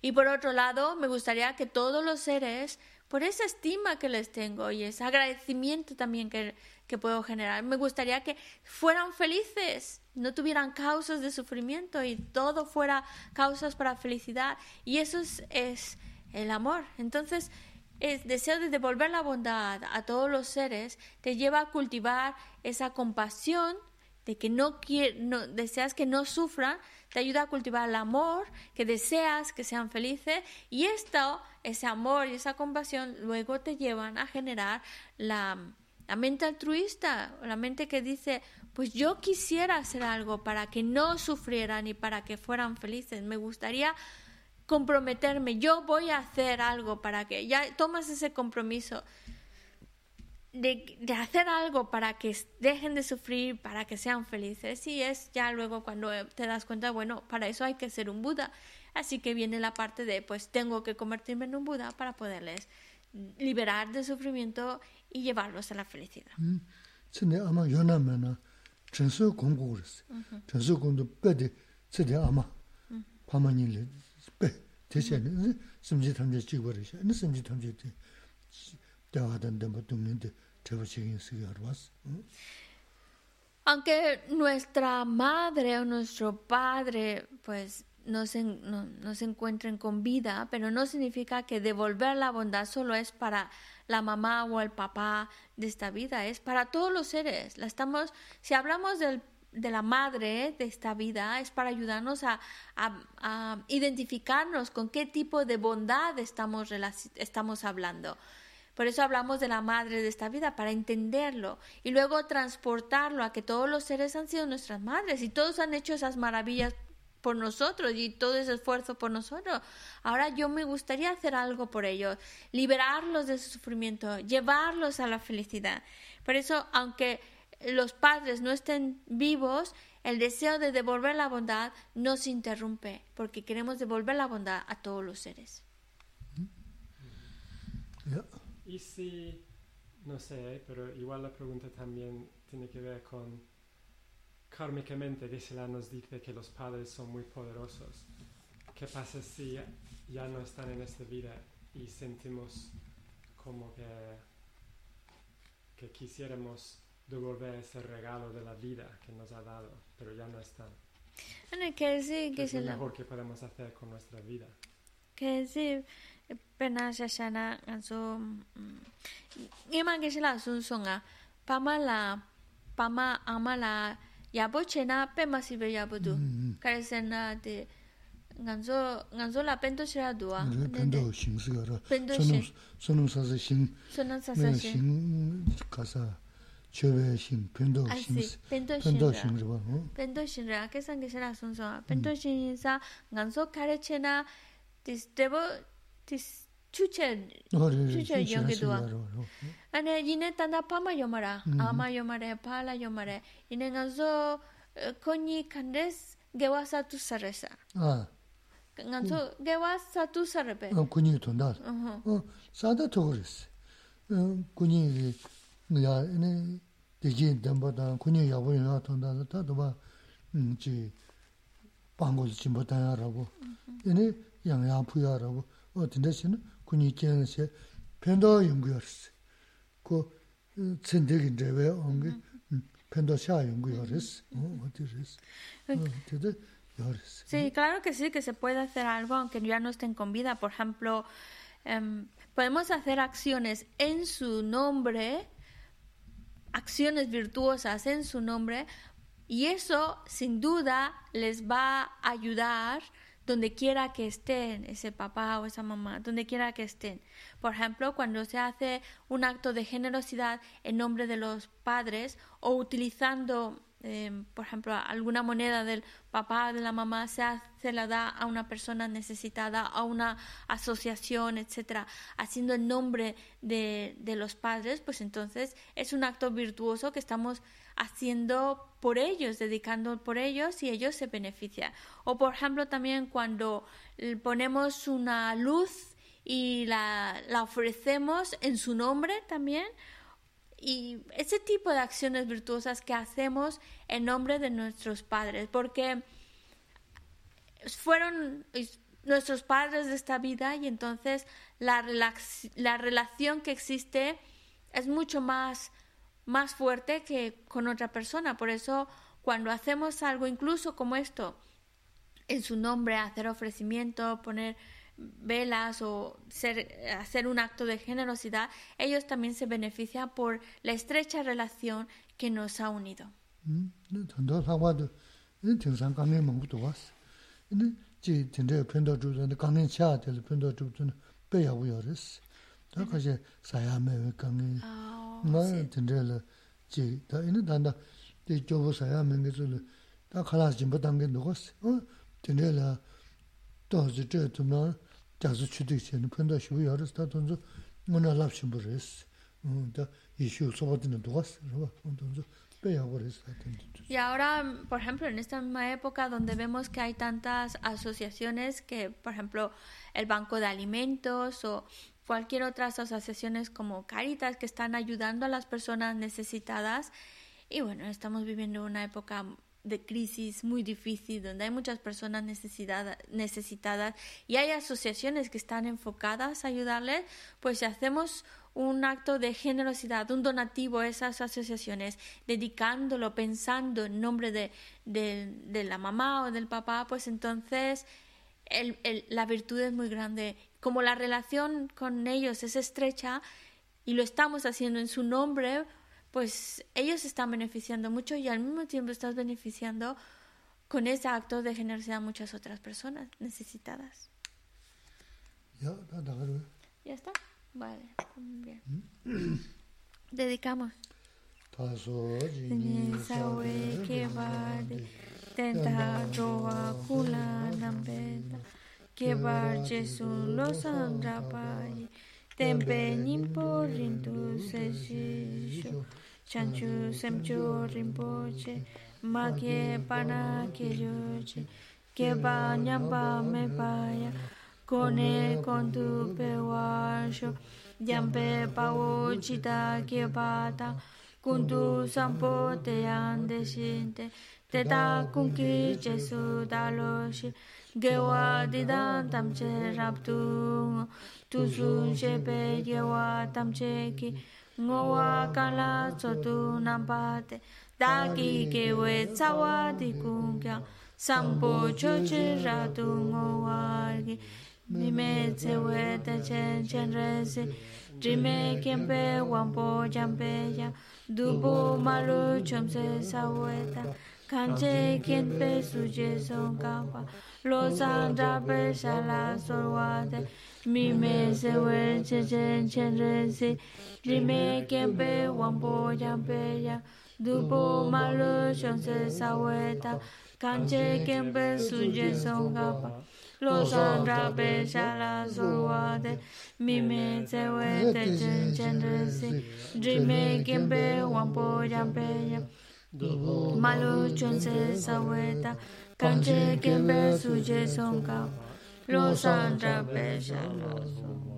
Y por otro lado, me gustaría que todos los seres, por esa estima que les tengo y ese agradecimiento también que, que puedo generar, me gustaría que fueran felices, no tuvieran causas de sufrimiento y todo fuera causas para felicidad. Y eso es, el amor. Entonces, el deseo de devolver la bondad a todos los seres te lleva a cultivar esa compasión de que no, no deseas que no sufran, te ayuda a cultivar el amor, que deseas que sean felices y esto, ese amor y esa compasión luego te llevan a generar la, la mente altruista, la mente que dice, pues yo quisiera hacer algo para que no sufrieran y para que fueran felices, me gustaría comprometerme, yo voy a hacer algo para que ya tomas ese compromiso de, de, hacer algo para que dejen de sufrir, para que sean felices. Y es ya luego cuando te das cuenta, bueno, para eso hay que ser un Buda. Así que viene la parte de, pues tengo que convertirme en un Buda para poderles liberar de sufrimiento y llevarlos a la felicidad. 전수 공부 그랬어. 전수 공부 빼대 세대 아마 파마니를 빼 대신 심지 탐지 찍어버리셔. 이 심지 탐지 때 대화던 데 못는데 대화적인 쓰기 알아봤어. Aunque nuestra madre o nuestro padre pues no se, no, no se encuentren con vida, pero no significa que devolver la bondad solo es para la mamá o el papá de esta vida, es para todos los seres. La estamos, si hablamos del, de la madre de esta vida, es para ayudarnos a, a, a identificarnos con qué tipo de bondad estamos, estamos hablando. Por eso hablamos de la madre de esta vida, para entenderlo y luego transportarlo a que todos los seres han sido nuestras madres y todos han hecho esas maravillas por nosotros y todo ese esfuerzo por nosotros. Ahora yo me gustaría hacer algo por ellos, liberarlos de su sufrimiento, llevarlos a la felicidad. Por eso, aunque los padres no estén vivos, el deseo de devolver la bondad no se interrumpe, porque queremos devolver la bondad a todos los seres. Y si no sé, pero igual la pregunta también tiene que ver con kármicamente Geshe-la nos dice que los padres son muy poderosos. ¿Qué pasa si ya no están en esta vida y sentimos como que, que quisiéramos devolver ese regalo de la vida que nos ha dado, pero ya no están? Ane que sí, ¿Qué es lo mejor que podemos hacer con nuestra vida? Que sí, pena shashana ganso ima Geshe-la sun songa pama la pama ama la yabo chena pe masive yabo du. Mm, mm. Karesena de nganzo nganzo la pento shira duwa pento shing si gara. Pento shing. sonum sasa shing. Sonum sasa shing. kasa chöbe shing pento shing pento shing riba pento shing riba kesan kishira sunso mm. pento shing sa nganzo kare chena tis debo tis 펜도 shinra. 싱스 봐. 어? Pento shinra. Que san Geshe-la sun songa. Pento shinsa ganso kare chena dis debo dis chuche 어리 진짜 여기도 와. 와. ane yine tanda pama yomara Mhm. ama yomare pala yomare ine nganzo eh, konyi kandes gewa satu saresa 아, nganzo gewa satu sarebe 어 군이 돈다. Mhm. 어, 사다 더 그랬어. 어, 군이 야, 네 대기 담보다 군이 야보야 돈다. 다도 봐. 음, 지 방고지 좀 보다야라고. 얘네 양양푸야라고. 어, 진짜시는 군이 깨는세 편도 연구였어. 그 천대기 제외 온게 편도 샤 연구였어. 어, 어디랬어. 어, 되게 열었어. sí claro que sí que se puede hacer algo aunque ya no estén con vida por ejemplo em, podemos hacer acciones en su nombre acciones virtuosas en su nombre y eso sin duda les va a ayudar donde quiera que estén ese papá o esa mamá, donde quiera que estén. Por ejemplo, cuando se hace un acto de generosidad en nombre de los padres o utilizando, eh, por ejemplo, alguna moneda del papá de la mamá, se, se la da a una persona necesitada, a una asociación, etcétera, haciendo en nombre de, de los padres, pues entonces es un acto virtuoso que estamos haciendo por ellos, dedicando por ellos y ellos se benefician. O por ejemplo también cuando ponemos una luz y la, la ofrecemos en su nombre también. Y ese tipo de acciones virtuosas que hacemos en nombre de nuestros padres, porque fueron nuestros padres de esta vida y entonces la, la relación que existe es mucho más, más fuerte que con otra persona. Por eso cuando hacemos algo incluso como esto, en su nombre, hacer ofrecimiento, poner velas o ser, hacer un acto de generosidad, ellos también se benefician por la estrecha relación que nos ha unido. 음, 단 도 상과도 이 등산 강에 먹고도 왔어. 근데 지 진짜 편도 주는데 강에 차야 될 편도 주는 배야고요랬어. 다 가지 사야매 왜 강에 나 진짜라 지 다이는 단다 이 조부 사야매 게줄 다 칼라지 좀 당게 놓았어. 어 진짜라 또지 저 좀나 자주 추도 있는 편도 쉬고요랬어. 다 돈도 뭐나 랍신 버렸어. 음다 이슈 소바드는 놓았어. 그거 돈도 배야고랬어. Y ahora, por ejemplo, en esta misma época donde vemos que hay tantas asociaciones que, por ejemplo, el Banco de Alimentos o cualquier otras asociaciones como Caritas que están ayudando a las personas necesitadas. Y bueno, estamos viviendo una época de crisis muy difícil donde hay muchas personas necesitada- necesitadas y hay asociaciones que están enfocadas a ayudarles, pues si hacemos un acto de generosidad, un donativo a esas asociaciones, dedicándolo, pensando en nombre de, de- de la mamá o del papá, pues entonces el- el- la virtud es muy grande. Como la relación con ellos es estrecha y lo estamos haciendo en su nombre, pues ellos están beneficiando mucho y al mismo tiempo estás beneficiando con ese acto de generosidad a muchas otras personas necesitadas. Ya, ¿Ya está. Vale, bien. Dedicamos. chanchu semcho rinpoche ma ge pana kelyo che ge ba nyamba me ba ya kone kondu pe wa sho yampe pa wo chita ge ba ta kundu sampo te ande shinte te ta kunki che su da lo shi ge wa di dan tam che rap tu tu su she pe ge wa tam che ki ngoa kala chotu nampate dagi kewe tsawa dikungya sampo choche ratu ngoa gi mime tsewe tachen chenrese drime kempe wampo jampe ya dupo malu chomse saweta 坎切 Kimber 苏杰松卡帕罗桑达贝查拉索瓦德米梅塞韦特切切仁西迪梅 Kimber 旺波江贝亚杜波马鲁香斯阿维塔坎切 Kimber 苏杰松卡帕罗桑达贝查拉索瓦德米梅塞韦特切切仁西迪梅 Kimber 旺波江贝亚 malu chonse saweta kanche kempe suje songka lo san drape shala solwate